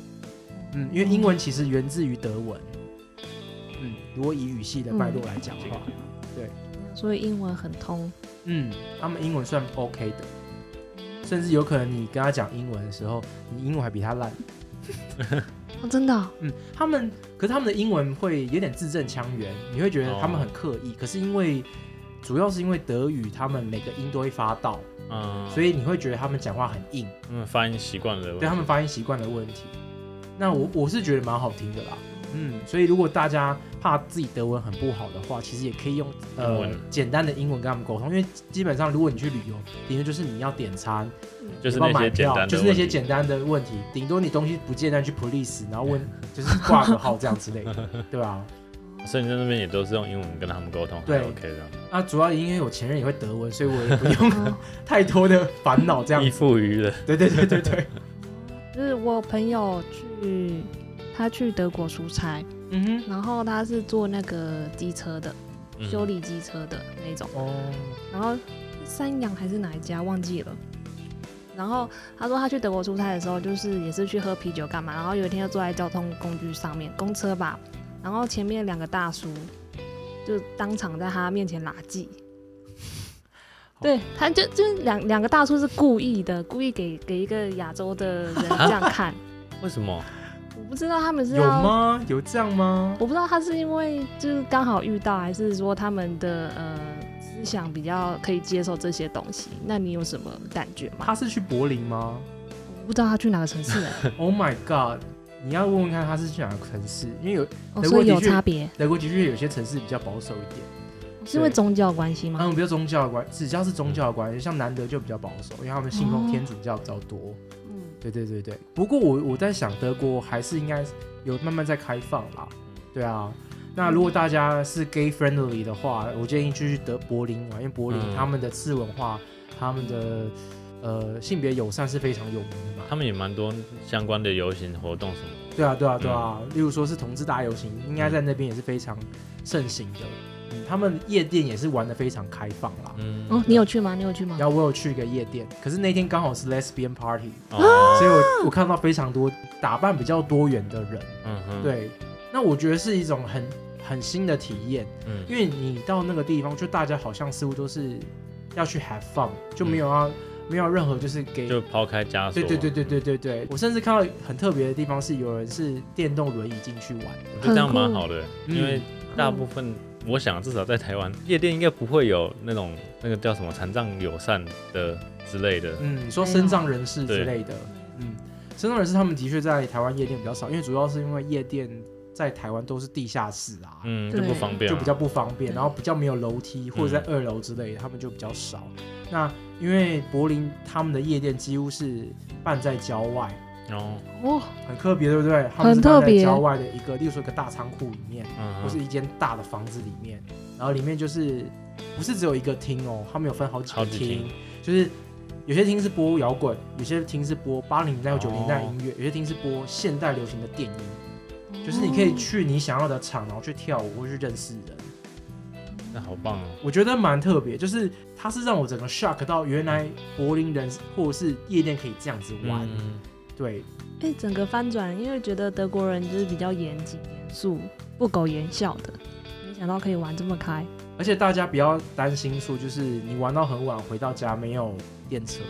嗯，因为英文其实源自于德文。嗯，如果以语系的脉络来讲的话，所以英文很通。嗯，他们英文算 OK 的，甚至有可能你跟他讲英文的时候，你英文还比他烂。哦，真的哦、嗯，他们可是他们的英文会有点字正腔圆，你会觉得他们很刻意。可是因为主要是因为德语，他们每个音都会发到，嗯，所以你会觉得他们讲话很硬，他们发音习惯了，对他们发音习惯的问题。那我我是觉得蛮好听的啦，嗯，所以如果大家怕自己德文很不好的话，其实也可以用呃简单的英文跟他们沟通，因为基本上如果你去旅游，顶多就是你要点餐，就是那些简单的，票就是那些简单的问题，顶多你东西不见但去 police，然后问 就是挂个号这样之类的，对吧？所以你在那边也都是用英文跟他们沟通，对。OK 这样，那主要因为我前任也会德文，所以我也不用哦 太多的烦恼这样依子。附于了，对对对对对，就是我朋友去，他去德国出差，嗯哼，然后他是坐那个机车的，嗯。修理机车的那种，哦，然后三洋还是哪一家忘记了，然后他说他去德国出差的时候，就是也是去喝啤酒干嘛，然后有一天就坐在交通工具上面，公车吧，然后前面两个大叔就当场在他面前拉鸡。对，他就就两两个大叔是故意的，故意给给一个亚洲的人这样看。为什么？我不知道他们是有吗？有这样吗？我不知道他是因为就是刚好遇到，还是说他们的呃思想比较可以接受这些东西？那你有什么感觉吗？他是去柏林吗我不知道他去哪个城市哎、？Oh my god！你要问问看他是去哪个城市，因为有哦，所以有德国的确差别，德国的确有些城市比较保守一点，是因为宗教关系吗？他们，比如宗教的关，只要是宗教的关系，像南德就比较保守，因为他们信奉哦天主教比较多。嗯，对对对对，不过我我在想，德国还是应该有慢慢在开放啦。对啊，那如果大家是 gay friendly 的话，我建议就去德柏林玩，因为柏林嗯他们的次文化，他们的呃性别友善是非常有名的嘛。他们也蛮多相关的游行活动什么的。对啊对啊对啊，例如说是同志大游行，应该在那边也是非常盛行的。嗯，他们夜店也是玩的非常开放啦。嗯，哦，你有去吗？你有去吗？然后我有去一个夜店，可是那天刚好是 lesbian party，哦，所以我我看到非常多打扮比较多元的人。嗯哼，，对，那我觉得是一种很很新的体验，嗯，因为你到那个地方，就大家好像似乎都是要去 have fun，就没有要、没有任何就是给。嗯就抛开枷锁。对对对对对对对，我甚至看到很特别的地方是有人是电动轮椅进去玩的，我觉得这样蛮好的，嗯因为大部分我想至少在台湾夜店应该不会有那种那个叫什么残障友善的之类的。嗯，你说身障人士之类的，嗯，身障人士他们的确在台湾夜店比较少，因为主要是因为夜店在台湾都是地下室啊，嗯，就不方便啊，就比较不方便，然后比较没有楼梯或者在二楼之类的，他们就比较少。那因为柏林他们的夜店几乎是办在郊外，哦，哦，很特别，对不对？他们是办在很特别。郊外的一个，例如说一个大仓库里面，嗯，或是一间大的房子里面，然后里面就是不是只有一个厅哦，他们有分好几个厅厅，就是有些厅是播摇滚，有些厅是播八零年代或九零年代哦。音乐，有些厅是播现代流行的电音，就是你可以去你想要的场，然后去跳舞或去认识人。那好棒哦。我觉得蛮特别，就是它是让我整个 shock 到原来柏林人或者是夜店可以这样子玩，嗯，对，哎、整个翻转，因为觉得德国人就是比较严谨、严肃、不苟言笑的，没想到可以玩这么开。而且大家不要担心说，就是你玩到很晚回到家没有电车，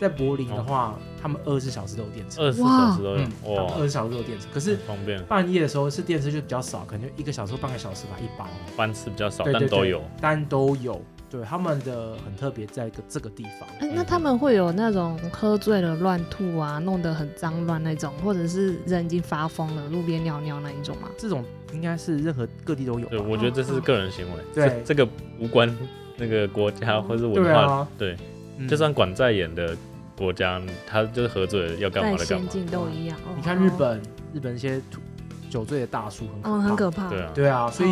在柏林的话，他们二十四小时都有电车，二十四小时都有嗯，他们哇二，十小时都有电车，可是方便，半夜的时候是电车就比较少，可能就一个小时半个小时吧，一般，班次比较少，对对对但都有。但都有，对，他们的很特别，在一个这个地方。哎、那他们会有那种喝醉了乱吐啊，弄得很脏乱那种，或者是人已经发疯了，路边尿尿那一种吗？这种应该是任何各地都有吧对，我觉得这是个人行为，对这这个无关 那个国家或是文化，对啊，对，嗯就算管在严的国家，他就是喝醉了要干嘛的干嘛。先进都一样。哦你看日，本，日本一些吐酒醉的大叔很可怕，哦，很可怕，对啊，对啊，所以。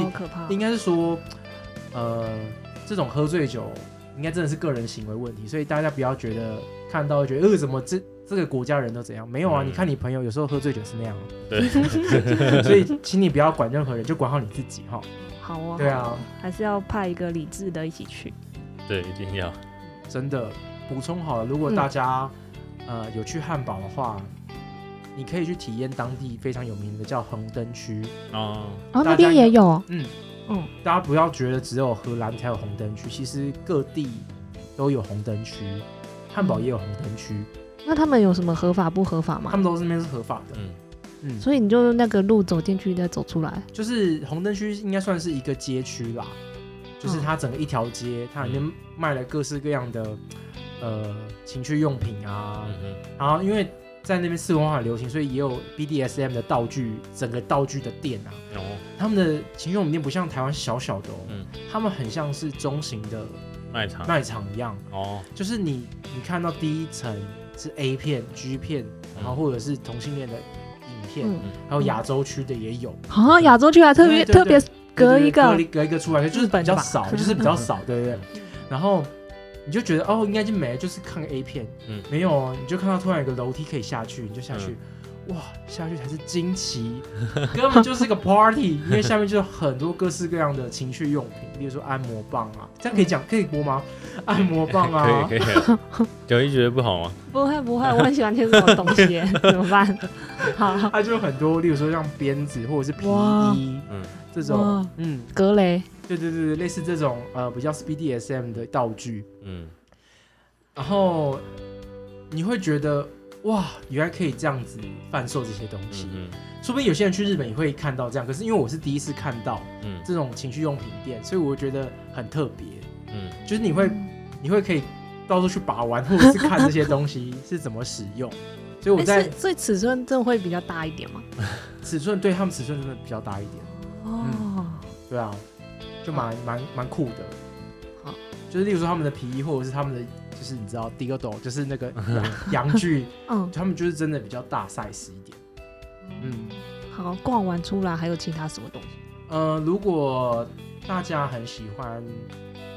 应该是说，呃，这种喝醉酒应该真的是个人行为问题，所以大家不要觉得看到觉得呃怎么这这个国家人都怎样，没有啊，嗯你看你朋友有时候喝醉酒是那样，对，所以请你不要管任何人，就管好你自己哈。好啊，对啊好还是要派一个理智的一起去。对，一定要。真的补充好了，如果大家、呃有去汉堡的话，你可以去体验当地非常有名的叫红灯区。哦，哦，大家那边也有，嗯嗯，大家不要觉得只有荷兰才有红灯区，其实各地都有红灯区，汉堡也有红灯区，那他们有什么合法不合法吗？他们都是那边是合法的。嗯，嗯，所以你就那个路走进去再走出来。就是红灯区应该算是一个街区啦，就是它整个一条街，它里面卖了各式各样的呃情趣用品啊，嗯，然后因为在那边四文化很流行，所以也有 BDSM 的道具，整个道具的店啊，哦，他们的情趣用品店不像台湾小小的哦，嗯。他们很像是中型的卖场，卖场一样，哦，就是你你看到第一层是 A 片、G 片，然后或者是同性恋的影片，嗯，还有亚洲区的也有，好像亚洲区还特别特别隔一个隔一隔一个出来，就是比较少，就是比较少，对不对。然后你就觉得哦，应该就没了，就是看个 A 片，嗯。没有哦，你就看到突然有个楼梯可以下去，你就下去，哇，下去才是惊奇，根本就是个 party，因为下面就有很多各式各样的情趣用品，比如说按摩棒啊，这样可以讲可以播吗？按摩棒啊，可以可以啊。九一觉得不好吗？不会不会，我很喜欢听这种东西，怎么办？好，它就有很多，例如说像鞭子或者是皮哇。衣嗯，这种，嗯，格雷，对对对对，类似这种呃比较 BDSM 的道具，嗯，然后你会觉得哇，原来可以这样子贩售这些东西。嗯说不定有些人去日本也会看到这样，可是因为我是第一次看到嗯这种情趣用品店，所以我觉得很特别。嗯就是你会你会可以到处去把玩，或者是看这些东西 是怎么使用。所以我哎在是所以尺寸真的会比较大一点吗？尺寸对他们尺寸真的比较大一点，哦，对啊，就蛮蛮蛮酷的。好，就是例如说他们的皮衣，或者是他们的就是你知道 d i o d o 就是那个 阳阳具，嗯，他们就是真的比较大 size 一点。嗯，好，逛完出来还有其他什么东西？呃，如果大家很喜欢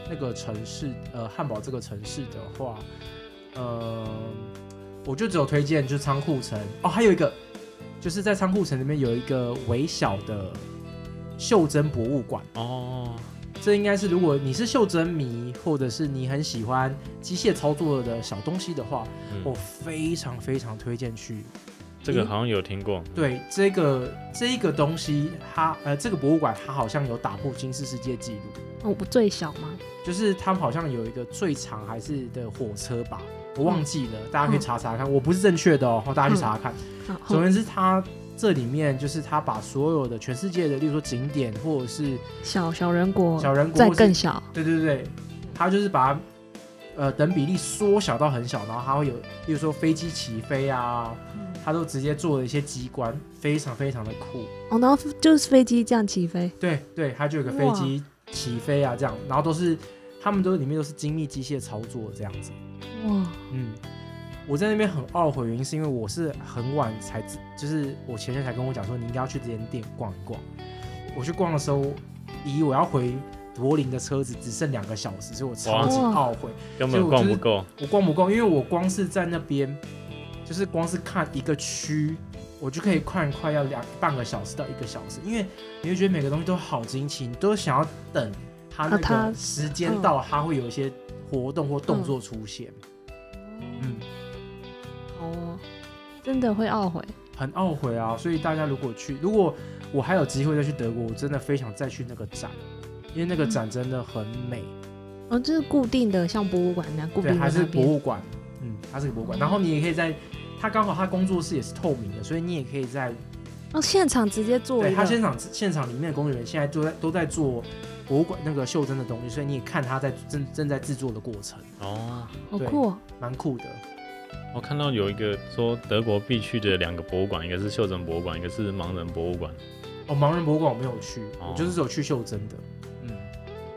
那个城市，呃，汉堡这个城市的话，呃，我就只有推荐就是仓库城哦，还有一个就是在仓库城里面有一个微小的袖珍博物馆。哦，这应该是如果你是袖珍迷，或者是你很喜欢机械操作的小东西的话，我嗯，非常非常推荐去。这个好像有听过。对这个这个东西，它呃这个博物馆它好像有打破金氏世界纪录，哦，不最小吗？就是他们好像有一个最长还是的火车吧，我忘记了，大家可以查查看，我不是正确的哦，大家去查查看。好总而言之，它这里面就是他把所有的全世界的，例如说景点或者是小小人国，小人国，再更小，对对对，他就是把呃等比例缩小到很小，然后他会有，例如说飞机起飞啊，他都直接做了一些机关，非常非常的酷。哦，然后就是飞机这样起飞，对对，他就有个飞机起飞啊这样，然后都是他们都里面都是精密机械操作这样子。哇，嗯，我在那边很懊悔，原因是因为我是很晚才，就是我前天才跟我讲说你应该要去这间店逛一逛。我去逛的时候，以我要回柏林的车子只剩两个小时，所以我超级懊悔。根本逛不够。我逛不够？因为我光是在那边，就是光是看一个区，我就可以看快要两半个小时到一个小时，因为你会觉得每个东西都好惊奇，你都想要等它那个时间到，它会有一些活动或动作出现。嗯，哦，真的会懊悔。很懊悔啊！所以大家如果去，如果我还有机会再去德国，我真的非常再去那个展，因为那个展真的很美。哦，这是固定的，像博物馆那样固对，定还是的那边。博物馆，嗯，它是个博物馆。然后你也可以在，它刚好它工作室也是透明的，所以你也可以在，哦，现场直接做。对它现场现场里面的工作人员现在都在都在做博物馆那个袖珍的东西，所以你也看他在正正在制作的过程，哦，好酷哦！蛮酷的。我看到有一个说德国必去的两个博物馆，一个是袖珍博物馆，一个是盲人博物馆。哦，盲人博物馆我没有去，哦我就是只有去袖珍的。嗯，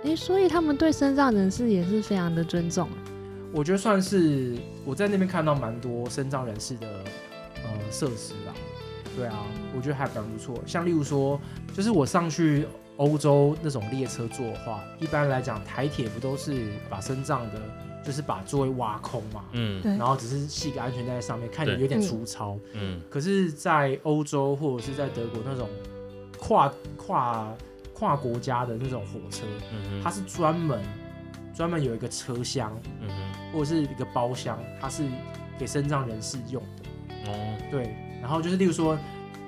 哎，所以他们对身障人士也是非常的尊重。我觉得算是我在那边看到蛮多身障人士的呃设施啦。对啊，我觉得还蛮不错。像例如说，就是我上去欧洲那种列车坐的话，一般来讲台铁不都是把身障的，就是把座位挖空嘛，嗯对然后只是系个安全带在上面，看起来有点粗糙。嗯可是，在欧洲或者是在德国那种跨跨跨国家的那种火车，嗯，它是专门专门有一个车厢嗯哼，或者是一个包厢，它是给身障人士用的。哦，对，然后就是例如说，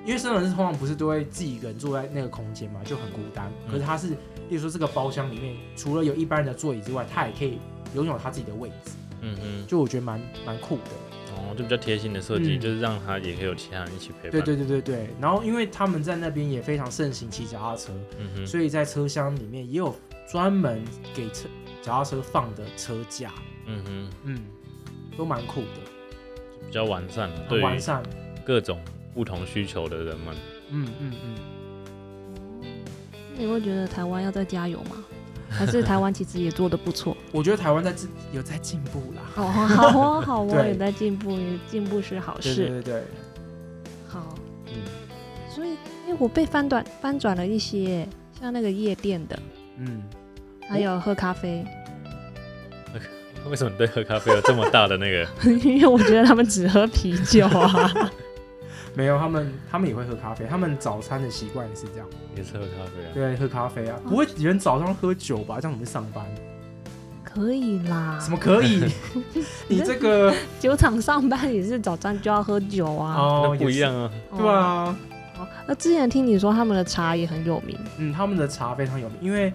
因为身障人士通常不是都会自己一个人坐在那个空间嘛，就很孤单。嗯可是它是，例如说这个包厢里面，除了有一般人的座椅之外，它也可以拥有他自己的位置，嗯哼，就我觉得蛮蛮酷的。哦，就比较贴心的设计，嗯就是让他也可以有其他人一起陪伴。对对对对对。然后因为他们在那边也非常盛行骑脚踏车，嗯哼，所以在车厢里面也有专门给车脚踏车放的车架，嗯哼，嗯，都蛮酷的，比较完善，对完善。各种不同需求的人们。嗯嗯嗯。你会觉得台湾要再加油吗？还是台湾其实也做的不错？我觉得台湾在进有在进步啦。哦，好哦，好哦，对也在进步，也进步是好事。对对对，好，嗯。所以因为我被翻转翻转了一些，像那个夜店的，嗯，还有喝咖啡，为什么你对喝咖啡有这么大的那个？因为我觉得他们只喝啤酒啊。没有，他们他们也会喝咖啡，他们早餐的习惯也是这样，也是喝咖啡啊。对，喝咖啡啊，不会有人早上喝酒吧？这样怎么上班？可以啦。什么可以？你这个 酒厂上班也是早餐就要喝酒啊。哦那不一样啊。哦对。啊，哦那之前听你说他们的茶也很有名，嗯，他们的茶非常有名，因为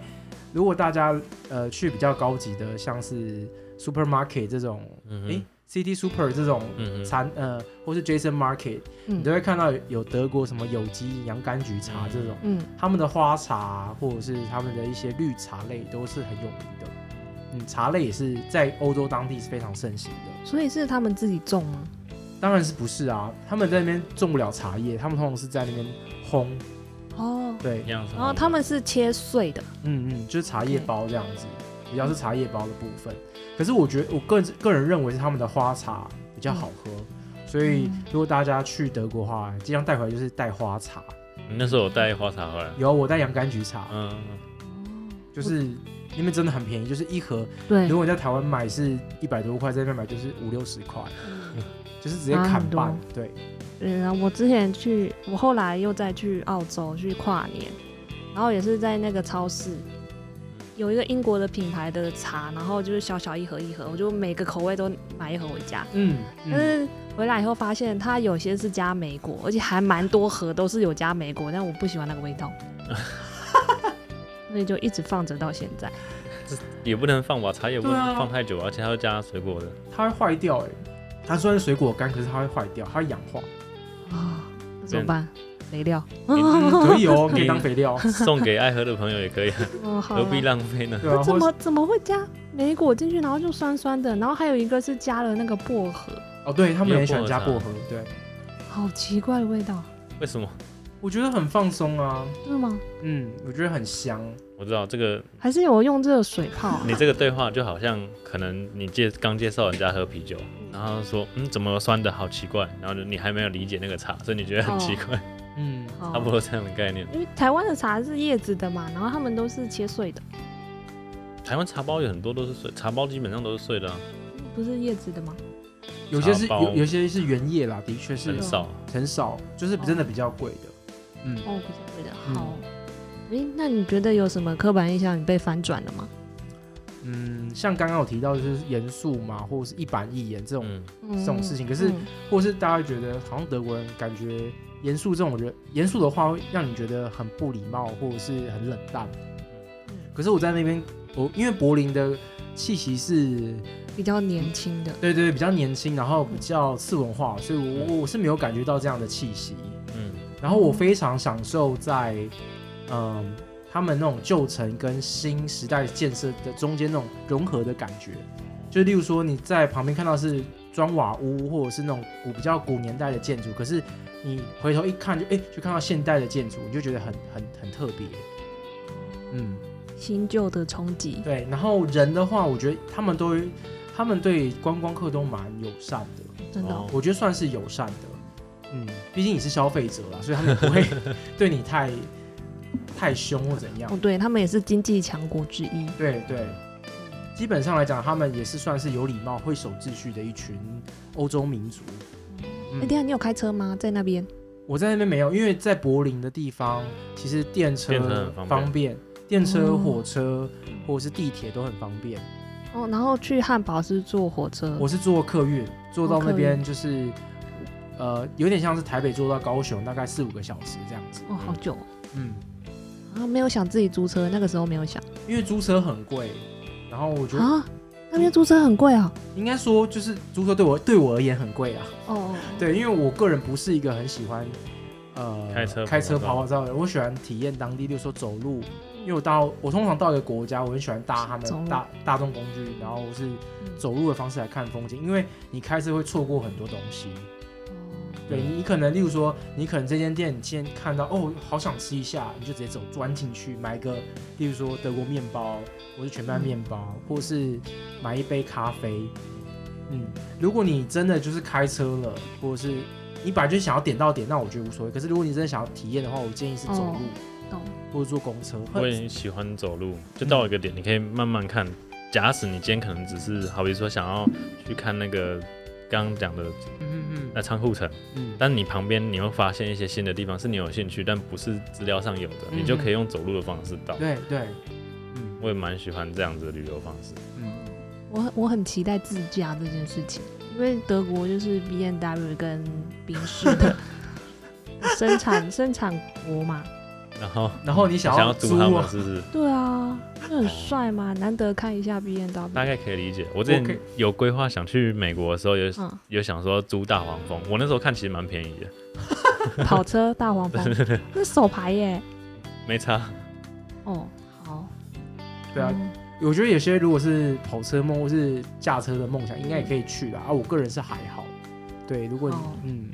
如果大家呃去比较高级的，像是 supermarket 这种，诶嗯哼 City Super 这种嗯哼，餐呃，或是 Jason Market，你都嗯会看到有德国什么有机洋甘菊茶这种，嗯，他们的花茶或者是他们的一些绿茶类都是很有名的。嗯，茶类也是在欧洲当地是非常盛行的。所以是他们自己种吗？当然是不是啊？他们在那边种不了茶叶，他们通常是在那边烘。哦，对。然后他们是切碎的，嗯嗯，就是茶叶包这样子，比较是茶叶包的部分。可是我觉得我个人个人认为是他们的花茶比较好喝，所以嗯如果大家去德国的话，尽量带回来就是带花茶。你那时候有带花茶回来。有我带洋甘菊茶，嗯，就是那边真的很便宜，就是一盒，对如，果你在台湾买是一百多块，在那边买就是五六十块，就是直接砍半。对，对，然后我之前去，我后来又再去澳洲去跨年，然后也是在那个超市，有一个英国的品牌的茶，然后就是小小一盒一盒，我就每个口味都买一盒回家。嗯但嗯，是回来以后发现，它有些是加莓果，而且还蛮多盒都是有加莓果，但我不喜欢那个味道，所以就一直放着到现在。也不能放吧，茶也不能放太久，而且它要加水果的。它会坏掉哎、它虽然是水果干，可是它会坏掉，它会氧化。啊、那怎么办？肥料？嗯，可以哦，可以当肥料。送给爱喝的朋友也可以，哦，好何必浪费呢？对啊，怎么怎么会加莓果进去，然后就酸酸的，然后还有一个是加了那个薄荷，哦，对他们也很喜欢加薄薄荷，对，好奇怪的味道，为什么？我觉得很放松啊，真的吗？嗯，我觉得很香。我知道这个，还是有用这个水泡啊？你这个对话就好像可能你介刚介绍人家喝啤酒，然后说嗯怎么酸的好奇怪，然后你还没有理解那个茶，所以你觉得很奇怪，嗯，哦差不多这样的概念。因为台湾的茶是叶子的嘛，然后他们都是切碎的，台湾茶包有很多都是碎，茶包基本上都是碎的、啊，不是叶子的吗？有些是有有些是原叶啦，的确是很少。很少，就是真的比较贵的。嗯，哦，比较贵的。嗯好，诶，那你觉得有什么刻板印象你被反转了吗？嗯，像刚刚有提到，就是严肃嘛，或者是一板一眼这种，嗯，这种事情可是嗯或是大家觉得好像德国人感觉严肃这种人，严肃的话会让你觉得很不礼貌，或者是很冷淡。嗯可是我在那边，我因为柏林的气息是，比较年轻的，对对对，比较年轻，然后比较次文化，所以我我是没有感觉到这样的气息。嗯然后我非常享受在，嗯，他们那种旧城跟新时代建设的中间那种融合的感觉。就例如说你在旁边看到是砖瓦屋，或者是那种古比较古年代的建筑，可是你回头一看就哎，就看到现代的建筑，你就觉得很很很特别。嗯，新旧的冲击。对。然后人的话，我觉得他们都，他们对观光客都蛮友善的。真的我觉得算是友善的。嗯，毕竟你是消费者啦，所以他们不会 对你太太凶或怎样哦，。对他们也是经济强国之一。对对，基本上来讲，他们也是算是有礼貌、会守秩序的一群欧洲民族。哎、嗯等一下你有开车吗？在那边？我在那边没有，因为在柏林的地方，其实电车方便方便，电车、哦火车或者是地铁都很方便。哦，然后去汉堡是坐火车。我是坐客运，坐到那边就是。呃，有点像是台北坐到高雄，大概四五个小时这样子。哦，好久哦。嗯，啊，没有想自己租车，那个时候没有想因为租车很贵，然后我觉得啊。那边租车很贵啊。应该说就是租车对我对我而言很贵啊。哦哦，对，因为我个人不是一个很喜欢呃开车开车跑跑跑照的人，我喜欢体验当地，比如说走路。因为我到我通常到一个国家，我很喜欢搭他们大大众工具，然后是走路的方式来看风景，因为你开车会错过很多东西。对你可能，例如说，你可能这间店你先看到哦，好想吃一下，你就直接走钻进去买个，例如说德国面包，或是全麦面包，或是买一杯咖啡。嗯，如果你真的就是开车了，或者是你本来就想要点到点，那我觉得无所谓。可是如果你真的想要体验的话，我建议是走路、懂。或者坐公车。我也喜欢走路，就到一个点，你可以慢慢看。假使你今天可能只是好比说想要去看那个刚刚讲的嗯嗯那仓库层，嗯但你旁边你会发现一些新的地方是你有兴趣，但不是资料上有的，嗯你就可以用走路的方式到。对对，嗯我也蛮喜欢这样子的旅游方式。嗯，我我很期待自驾这件事情，因为德国就是 B N W 跟宾士的 生产生产国嘛。然后然后你想想要租他们啊，是不是？对啊，那很帅嘛，难得看一下 B N W。大概可以理解。我之前有规划想去美国的时候，有嗯，有想说租大黄蜂，我那时候看其实蛮便宜的，跑车大黄蜂，那手牌耶。没差。哦，好。对啊，嗯我觉得有些如果是跑车梦或是驾车的梦想，应该也可以去的啊。我个人是还好。对，如果你、哦嗯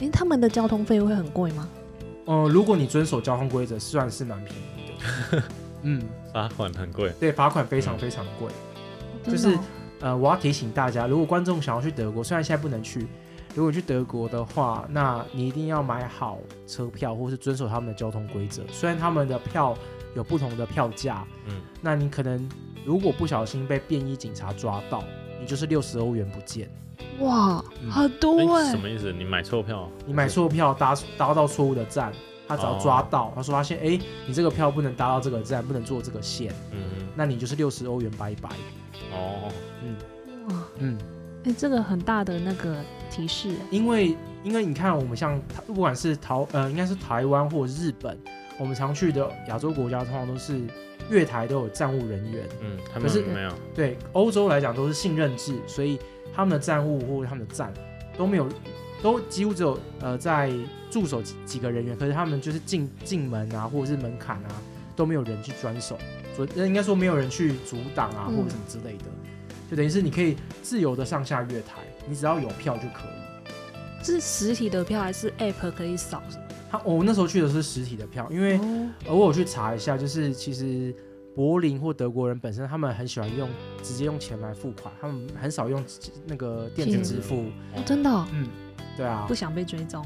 诶，他们的交通费会很贵吗？呃，如果你遵守交通规则，算是蛮便宜的。嗯，罚款很贵，对，罚款非常嗯非常贵。就是哦呃，我要提醒大家，如果观众想要去德国，虽然现在不能去，如果去德国的话，那你一定要买好车票，或是遵守他们的交通规则。虽然他们的票有不同的票价，嗯，那你可能如果不小心被便衣警察抓到，你就是六十欧元不见。哇，嗯很多哎、哎什。么意思？你买错票？你买错票搭搭到错误的站，他只要抓哦到，他说发现哎，你这个票不能搭到这个站，不能坐这个线，嗯那你就是六十欧元拜拜。嗯，哦，嗯哇，嗯。哎，这个很大的那个提示哎。因为因为你看，我们像台不管是台呃，应该是台湾或者日本，我们常去的亚洲国家，通常都是月台都有站务人员。嗯，他可是们没有，对欧洲来讲都是信任制，所以他们的站务或者他们的站都没有，都几乎只有呃在驻守几几个人员，可是他们就是进进门啊或者是门槛啊都没有人去专守，所以呃应该说没有人去阻挡啊嗯或者什么之类的，就等于是你可以自由的上下月台，你只要有票就可以。是实体的票还是 App 可以扫？是吗他我那时候去的是实体的票，因为哦呃我有去查一下，就是其实柏林或德国人本身他们很喜欢用直接用钱来付款，他们很少用那个电子支付。哦真的哦嗯，对啊不，想被追踪，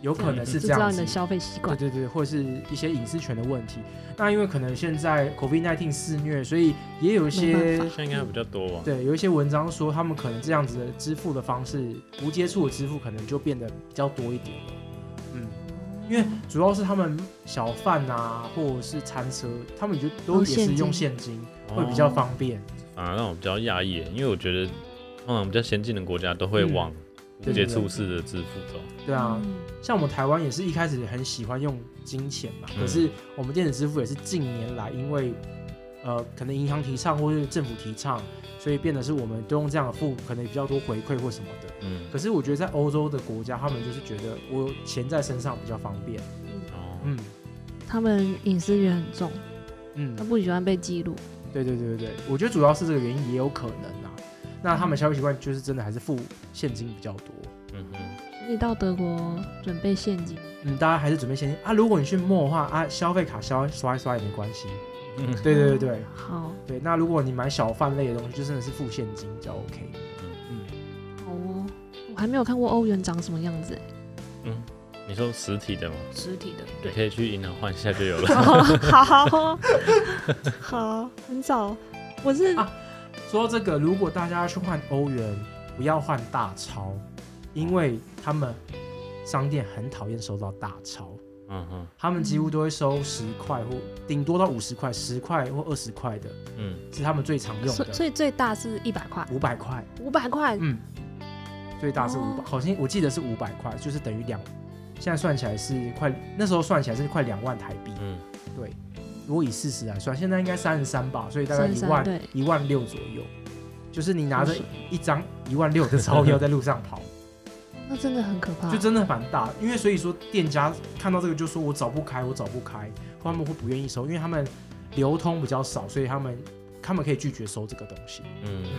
有可能是这样子知道你的。消费习惯。对对对，或者是一些隐私权的问题。那因为可能现在 COVID-19 肆虐，所以也有一些应该比较多吧？对有一些文章说，他们可能这样子的支付的方式，无接触的支付可能就变得比较多一点。嗯，因为主要是他们小贩啊，或者是餐车，他们就都也是用金。现金，会比较方便。反而让我比较讶异，因为我觉得通常比较先进的国家都会嗯。往接触式的支付走。对啊，嗯。像我们台湾也是一开始很喜欢用金钱嘛，嗯。可是我们电子支付也是近年来因为呃可能银行提倡或是政府提倡，所以变得是我们都用这样的付，可能比较多回馈或什么的。嗯，可是我觉得在欧洲的国家，他们就是觉得我钱在身上比较方便。哦，嗯他们隐私也很重，嗯他，不喜欢被记录。对对对对对，我觉得主要是这个原因，也有可能啊。那他们消费习惯就是真的还是付现金比较多。嗯哼，所以到德国准备现金，嗯，大家还是准备现金啊。如果你去摸的话啊，消费卡消刷一刷也没关系。嗯对对对对好，对。那如果你买小贩类的东西，就真的是付现金比较 OK。嗯，好哦，我还没有看过欧元长什么样子，嗯，你说实体的吗？实体的。对可以去银行换一下就有了。好，好，很早，我是啊说到这个，如果大家要去换欧元，不要换大钞，因为他们商店很讨厌收到大钞。嗯哼，他们几乎都会收十块或顶多到五十块，十块或二十块的嗯，是他们最常用的。所所以最大是一百块，五百块，五百块，嗯，最大是五哦。百，好像我记得是五百块，就是等于两，现在算起来是快，那时候算起来是快两万台币。嗯，对，如果以四十来算，现在应该三十三吧，所以大概一万一万六左右。就是你拿着一张一万六的钞票在路上跑，那真的很可怕。就真的蛮大。因为所以说店家看到这个就说我找不开，我找不开，他们会不愿意收，因为他们流通比较少，所以他们他们可以拒绝收这个东西。嗯，嗯，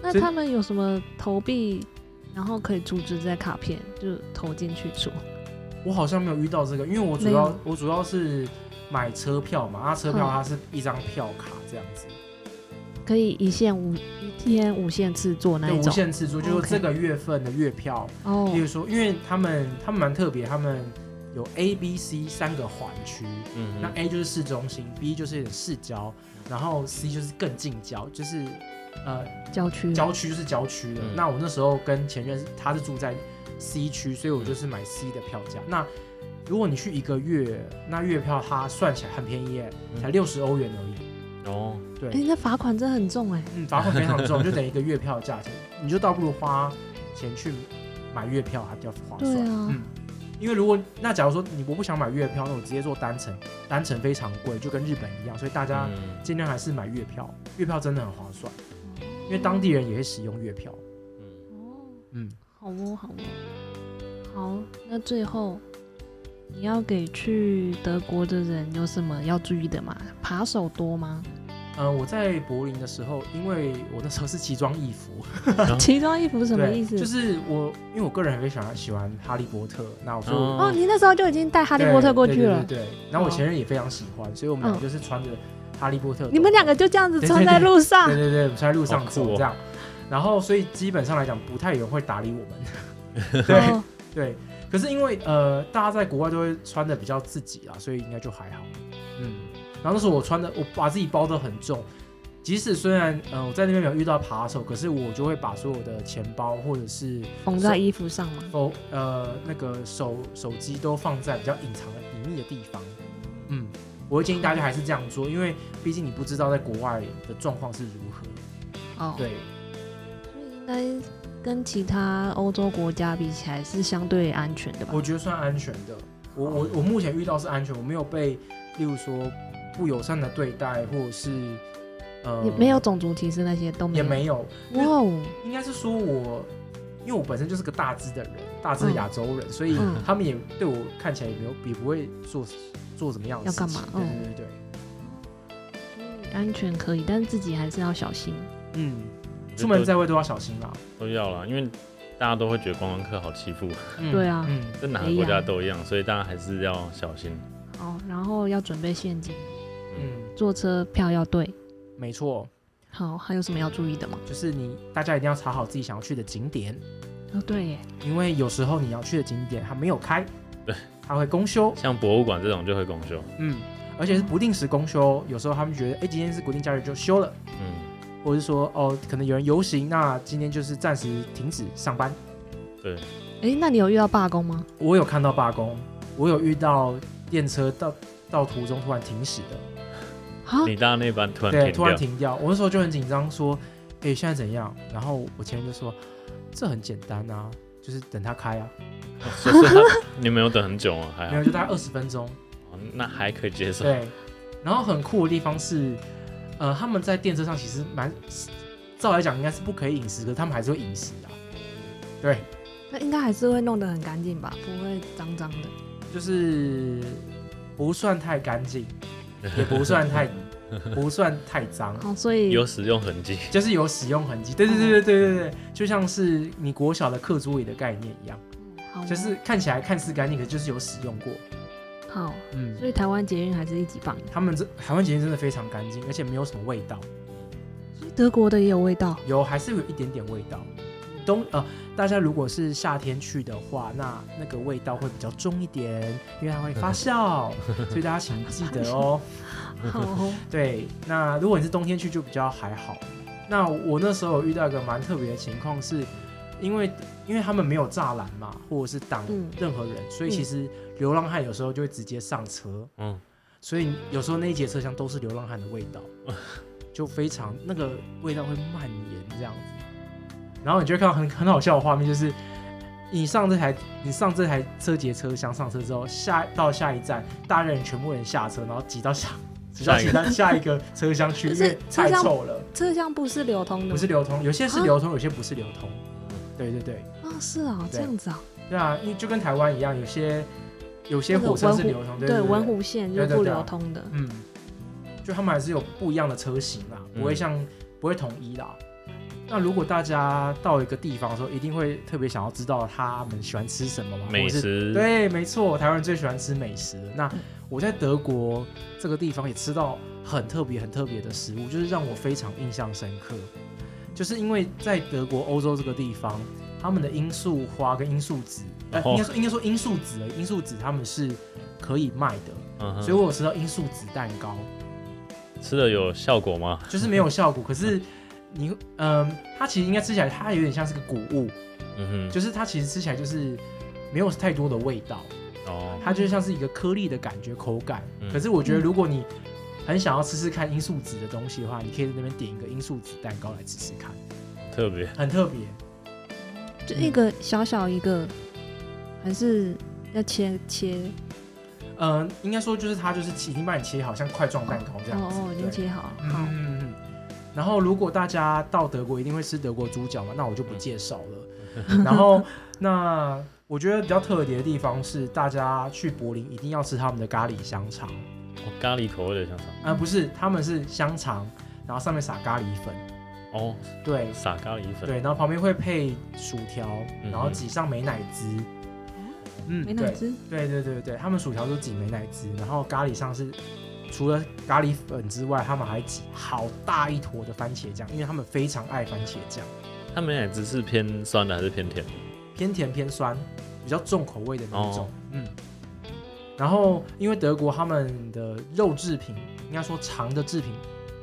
那他们有什么投币，然后可以储值在卡片，就投进去做？我好像没有遇到这个，因为我主要我主要是买车票嘛，啊，车票嗯它是一张票卡这样子，可以一线五一天无限次做那就无一种。限次做，就是这个月份的月票。哦例，如说，因为他们他们蛮特别，他们有 A、B、C 三个环区。那嗯那，A 就是市中心，B 就是有点市郊，然后 C 就是更近郊，就是呃郊区郊区就是郊区的。嗯那我那时候跟前任他是住在 C 区，所以我就是买 C 的票价。那如果你去一个月，那月票它算起来很便宜才六十欧元而已。哦，对，哎、那罚款真的很重哎、嗯，罚款非常重，就等于一个月票的价钱，你就倒不如花钱去买月票还比较划算。对啊嗯，因为如果那假如说你我不想买月票，那我直接坐单程，单程非常贵，就跟日本一样，所以大家嗯尽量还是买月票，月票真的很划算，因为当地人也会使用月票。嗯哦，嗯，好哦，好哦，好。那最后你要给去德国的人有什么要注意的吗？扒手多吗？呃，我在柏林的时候，因为我那时候是奇装异服，奇装异服什么意思？就是我，因为我个人很喜欢喜欢哈利波特，那我说我哦，你那时候就已经带哈利波特过去了。对对对对然后我哦前任也非常喜欢，所以我们两就是穿着哈利波特。你们两个就这样子穿在路上对，对对，我们在路上走这样，然后所以基本上来讲，不太有人会打理我们。对哦对，可是因为呃，大家在国外都会穿的比较自己啦，所以应该就还好。嗯，然后那时候我穿的，我把自己包得很重，即使虽然呃我在那边没有遇到扒手，可是我就会把所有的钱包或者是缝在衣服上嘛。哦呃那个手手机都放在比较隐藏的隐秘的地方。嗯，我会建议大家还是这样做，因为毕竟你不知道在国外的状况是如何。哦，对，所以应该跟其他欧洲国家比起来是相对安全的吧？我觉得算安全的。我我我目前遇到是安全，我没有被例如说不友善的对待，或者是呃也没有种族歧视那些都没有。也没有，哇哦，应该是说我。因为我本身就是个大只的人，大只的亚洲人，所以嗯他们也对我看起来也没有也不会做做怎么样的要事情。干嘛嗯对对对对，安全可以，但是自己还是要小心。嗯，出门在外都要小心啦。都要啦，因为大家都会觉得观光客好欺负，嗯对啊嗯，在哪个国家都一样，所以大家还是要小心。哦，然后要准备现金，嗯，坐车票要对。没错，好，还有什么要注意的吗？就是你大家一定要查好自己想要去的景点，哦，对耶，因为有时候你要去的景点它没有开，对，它会公休，像博物馆这种就会公休，嗯，而且是不定时公休，有时候他们觉得，哎，今天是国定假日就休了，嗯，或者是说，哦，可能有人游行，那今天就是暂时停止上班。对，哎，那你有遇到罢工吗？我有看到罢工，我有遇到电车到到途中突然停驶的，啊，你搭那班突然对，停突然掉，停掉，我那时候就很紧张，说，哎，现在怎样？然后我前任就说，这很简单啊，就是等他开啊，所以他你们有等很久啊？还好 没有，，就大概二十分钟。哦那还可以接受。对，然后很酷的地方是，呃，他们在电车上其实蛮，照来讲应该是不可以饮食，可是他们还是会饮食啊。对，那应该还是会弄得很干净吧，不会脏脏的。就是不算太干净，也不算太不算太脏，好，所以有使用痕迹，就是有使用痕迹。对对对对对对对，就像是你国小的课桌椅的概念一样，就是看起来看似干净，可是就是有使用过。好，嗯，所以台湾捷运还是一级棒。他们这台湾捷运真的非常干净，而且没有什么味道。所以德国的也有味道。有还是有一点点味道。冬呃，大家如果是夏天去的话，那那个味道会比较重一点，因为它会发酵，所以大家请记得哦。对，那如果你是冬天去就比较还好。那我那时候有遇到一个蛮特别的情况是，因为因为他们没有栅栏嘛，或者是挡嗯任何人，所以其实流浪汉有时候就会直接上车，嗯，所以有时候那一节车厢都是流浪汉的味道，就非常那个味道会蔓延这样子。然后你就会看到很很好笑的画面，就是你上这台你上这台车节车厢上车之后，下到下一站，大人全部人下车，然后挤到下挤到下一个其他下一个车厢去，是因为太臭了，车厢不是流通的，不是流通，有些是啊流通，有些不是流通。对对对啊，是啊，对这样子啊，对啊，因为就跟台湾一样，有些有些火车是流通，对对，对文湖线就是不流通的。嗯，就他们还是有不一样的车型啦，不会嗯像、不会统一啦。那如果大家到一个地方的时候，一定会特别想要知道他们喜欢吃什么吗？美食，对，没错，台湾人最喜欢吃美食。那嗯我在德国这个地方也吃到很特别、很特别的食物，就是让我非常印象深刻。就是因为在德国、欧洲这个地方，他们的罂粟花跟罂粟籽应该说应该说罂粟籽罂粟籽他们是可以卖的，嗯，所以我有吃到罂粟籽蛋糕，吃了有效果吗？就是没有效果，可是你嗯、它其实应该吃起来它有点像是个谷物，嗯哼，就是它其实吃起来就是没有太多的味道，哦，它就像是一个颗粒的感觉口感。嗯可是我觉得如果你很想要吃吃看罂粟籽的东西的话，你可以在那边点一个罂粟籽蛋糕来吃吃看，特别很特别。就一个小小一个，还是要切切？嗯、应该说就是它就是已经帮你切好，像块状蛋糕这样子。哦哦，已经切好好，嗯嗯。然后，如果大家到德国一定会吃德国猪脚嘛，那我就不介绍了。然后，那我觉得比较特别的地方是，大家去柏林一定要吃他们的咖喱香肠。哦咖喱口味的香肠啊、不是，他们是香肠，然后上面撒咖喱粉，哦，对撒咖喱粉，对，然后旁边会配薯条，嗯然后挤上美乃滋。嗯，对美乃滋。对对对对，他们薯条都挤美乃滋，然后咖喱上是除了咖喱粉之外，他们还挤好大一坨的番茄酱，因为他们非常爱番茄酱，他们也只是偏酸的还是偏甜的？偏甜偏酸，比较重口味的那种。哦嗯。然后，因为德国他们的肉制品，应该说肠的制品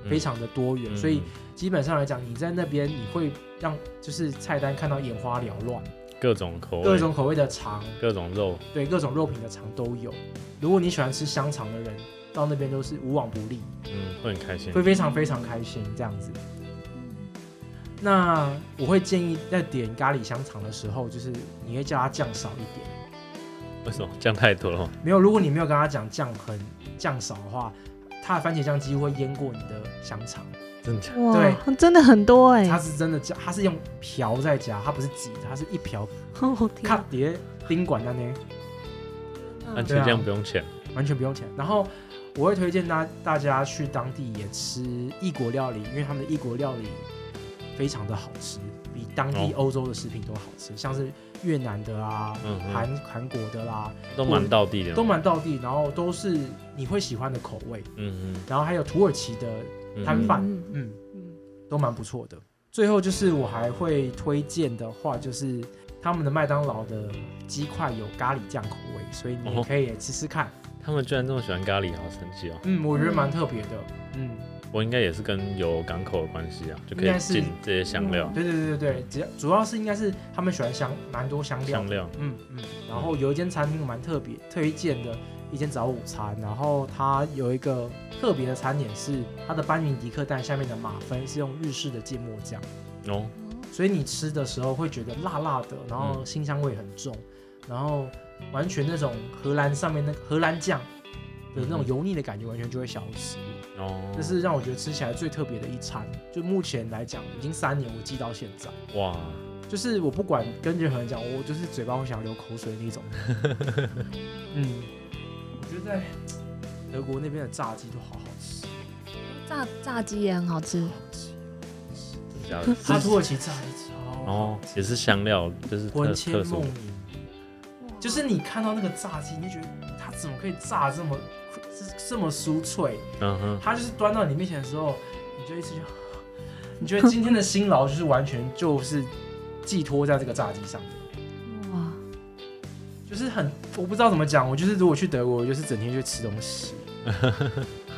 嗯非常的多元，嗯所以基本上来讲，你在那边你会让就是菜单看到眼花缭乱，各种口味，各种口味的肠，各种肉，对各种肉品的肠都有。如果你喜欢吃香肠的人，到那边都是无往不利，嗯，会很开心会。非常非常开心这样子。那我会建议在点咖喱香肠的时候，就是你会叫它酱少一点。为什么酱太多了吗？没有，如果你没有跟他讲酱很酱少的话，它的番茄酱几乎会淹过你的香肠。真的假的？哇，真的很多哎、它是真的加，它是用瓢在加，它不是挤，它是一瓢 哦天啊，卡碟宾馆那呢，番对啊茄酱不用钱，完全不用钱。然后我会推荐大大家去当地也吃异国料理，因为他们的异国料理非常的好吃，比当地哦欧洲的食品都好吃，像是越南的啊、嗯哼，韩韩国的啦，都蛮道地的都嘛。蛮道地，然后都是你会喜欢的口味。嗯嗯然后还有土耳其的嗯摊贩，嗯嗯，嗯都蛮不错的。最后就是我还会推荐的话，就是他们的麦当劳的鸡块有咖喱酱口味，所以你可以吃吃看。他们居然这么喜欢咖喱，好神奇哦！嗯，我觉得蛮特别的。嗯，我应该也是跟有港口的关系啊，就可以进这些香料、对对对对对，只要主要是应该是他们喜欢香蛮多香料。香料。嗯嗯，然后有一间餐厅蛮特别推荐的一间早午餐，然后它有一个特别的餐点是它的班尼迪克蛋下面的马芬是用日式的芥末酱。哦，所以你吃的时候会觉得辣辣的，然后辛香味很重，然后完全那种荷兰上面那个荷兰酱的那种油腻的感觉完全就会消失。哦，这是让我觉得吃起来最特别的一餐。就目前来讲，已经三年，我记到现在，哇，就是我不管跟任何人讲，我就是嘴巴会想流口水的那种。嗯，我觉得在德国那边的炸鸡都好好吃，炸炸鸡也很好吃，真的假的？是它土耳其炸鸡超好哦，吃也是香料，就是特魂牵。梦萦。就是你看到那个炸鸡，你就觉得它怎么可以炸这么这这么酥脆？嗯哼，它就是端到你面前的时候，你就一直就，你觉得今天的辛劳就是完全就是寄托在这个炸鸡上面，哇，就是很我不知道怎么讲，我就是如果去德国，我就是整天去吃东西。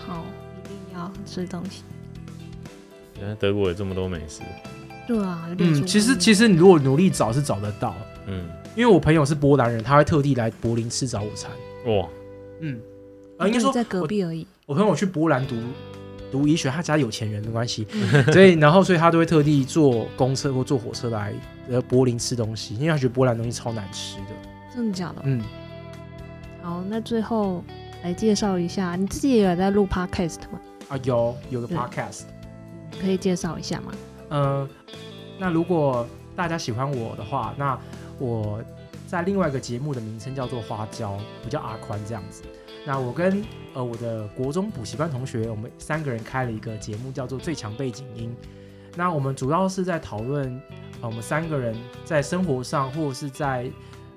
好，一定要吃东西。原来德国有这么多美食。对啊，嗯，其实其实你如果努力找是找得到，嗯，因为我朋友是波兰人，他会特地来柏林吃早午餐。哇，嗯，呃，应该说在隔壁而已。我朋友去波兰读读医学，他家有钱人的关系，所以然后所以他都会特地坐公车或坐火车来呃柏林吃东西，因为他觉得波兰东西超难吃的。真的假的？嗯，好，那最后来介绍一下，你自己也有在录 podcast 吗？啊有有个 podcast，可以介绍一下吗？呃，那如果大家喜欢我的话，那我在另外一个节目的名称叫做花椒，我叫阿宽这样子。那我跟呃我的国中补习班同学，我们三个人开了一个节目，叫做《最强背景音》。那我们主要是在讨论呃我们三个人在生活上或者是在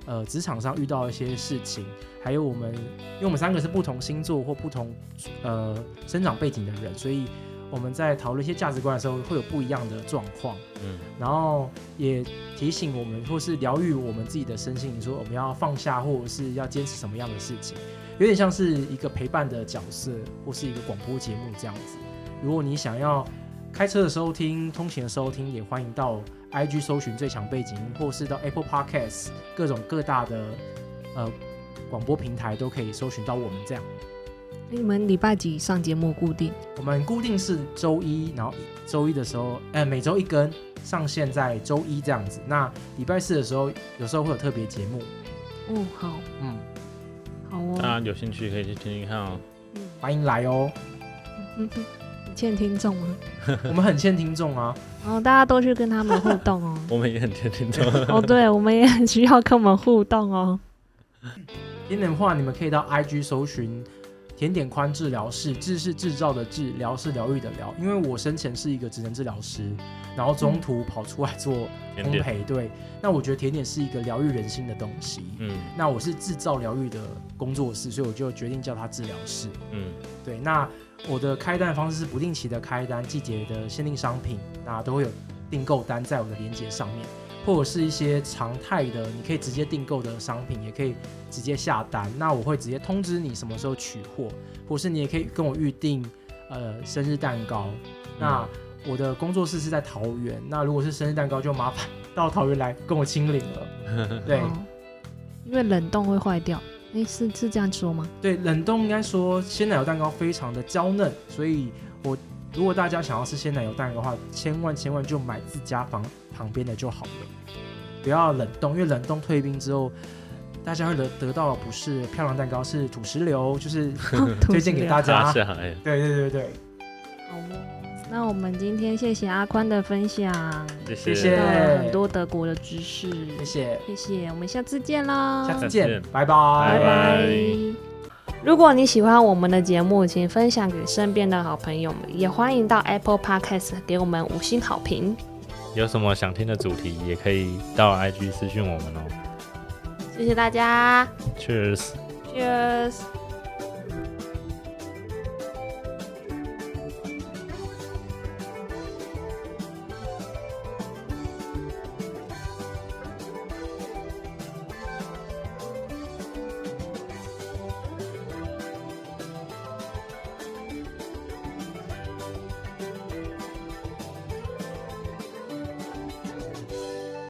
呃职场上遇到一些事情，还有我们因为我们三个是不同星座或不同呃生长背景的人，所以我们在讨论一些价值观的时候，会有不一样的状况。嗯然后也提醒我们，或是疗愈我们自己的身心，说我们要放下，或者是要坚持什么样的事情，有点像是一个陪伴的角色，或是一个广播节目这样子。如果你想要开车的时候听，通勤的时候听，也欢迎到 IG 搜寻最强背景，或是到 Apple Podcasts 各种各大的呃广播平台都可以搜寻到我们这样。你们礼拜几上节目固定？我们固定是周一，然后周一的时候，呃，每周一更，上线在周一这样子。那礼拜四的时候，有时候会有特别节目，哦，好，嗯，好哦。大家有兴趣可以去听听看哦。嗯欢迎来哦。嗯哼，你欠听众吗？我们很欠听众啊，哦，大家都去跟他们互动哦。我们也很欠听众，哦，对，我们也很需要跟我们互动哦。甜点的话，你们可以到 IG 搜寻甜点宽治疗室，治是制造的治，疗是疗愈的疗。因为我生前是一个职能治疗师，然后中途跑出来做，烘焙，对。那我觉得甜点是一个疗愈人心的东西。嗯那我是制造疗愈的工作室，所以我就决定叫它治疗室。嗯对，那我的开单方式是不定期的开单，季节的限定商品，那都会有订购单在我的链接上面，或者是一些常态的，你可以直接订购的商品，也可以直接下单。那我会直接通知你什么时候取货，或是你也可以跟我预定呃生日蛋糕。那我的工作室是在桃园，那如果是生日蛋糕，就麻烦到桃园来跟我清领了。对。哦因为冷冻会坏掉。哎，是是这样说吗？对，冷冻应该说鲜奶油蛋糕非常的娇嫩，所以我如果大家想要吃鲜奶油蛋糕的话，千万千万就买自家房旁边的就好了，不要冷冻，因为冷冻退冰之后，大家会得得到的不是漂亮蛋糕，是土石流，就是 推荐给大大家。对对对对，好哦。那我们今天谢谢阿宽的分享，谢谢谢学到很多德国的知识，谢谢，谢谢，我们下次见喽，下次见，拜拜拜。拜。如果你喜欢我们的节目，请分享给身边的好朋友们，也欢迎到 Apple Podcast 给我们五星好评。有什么想听的主题，也可以到 IG 私讯我们哦。谢谢大家 Cheers。，Cheers。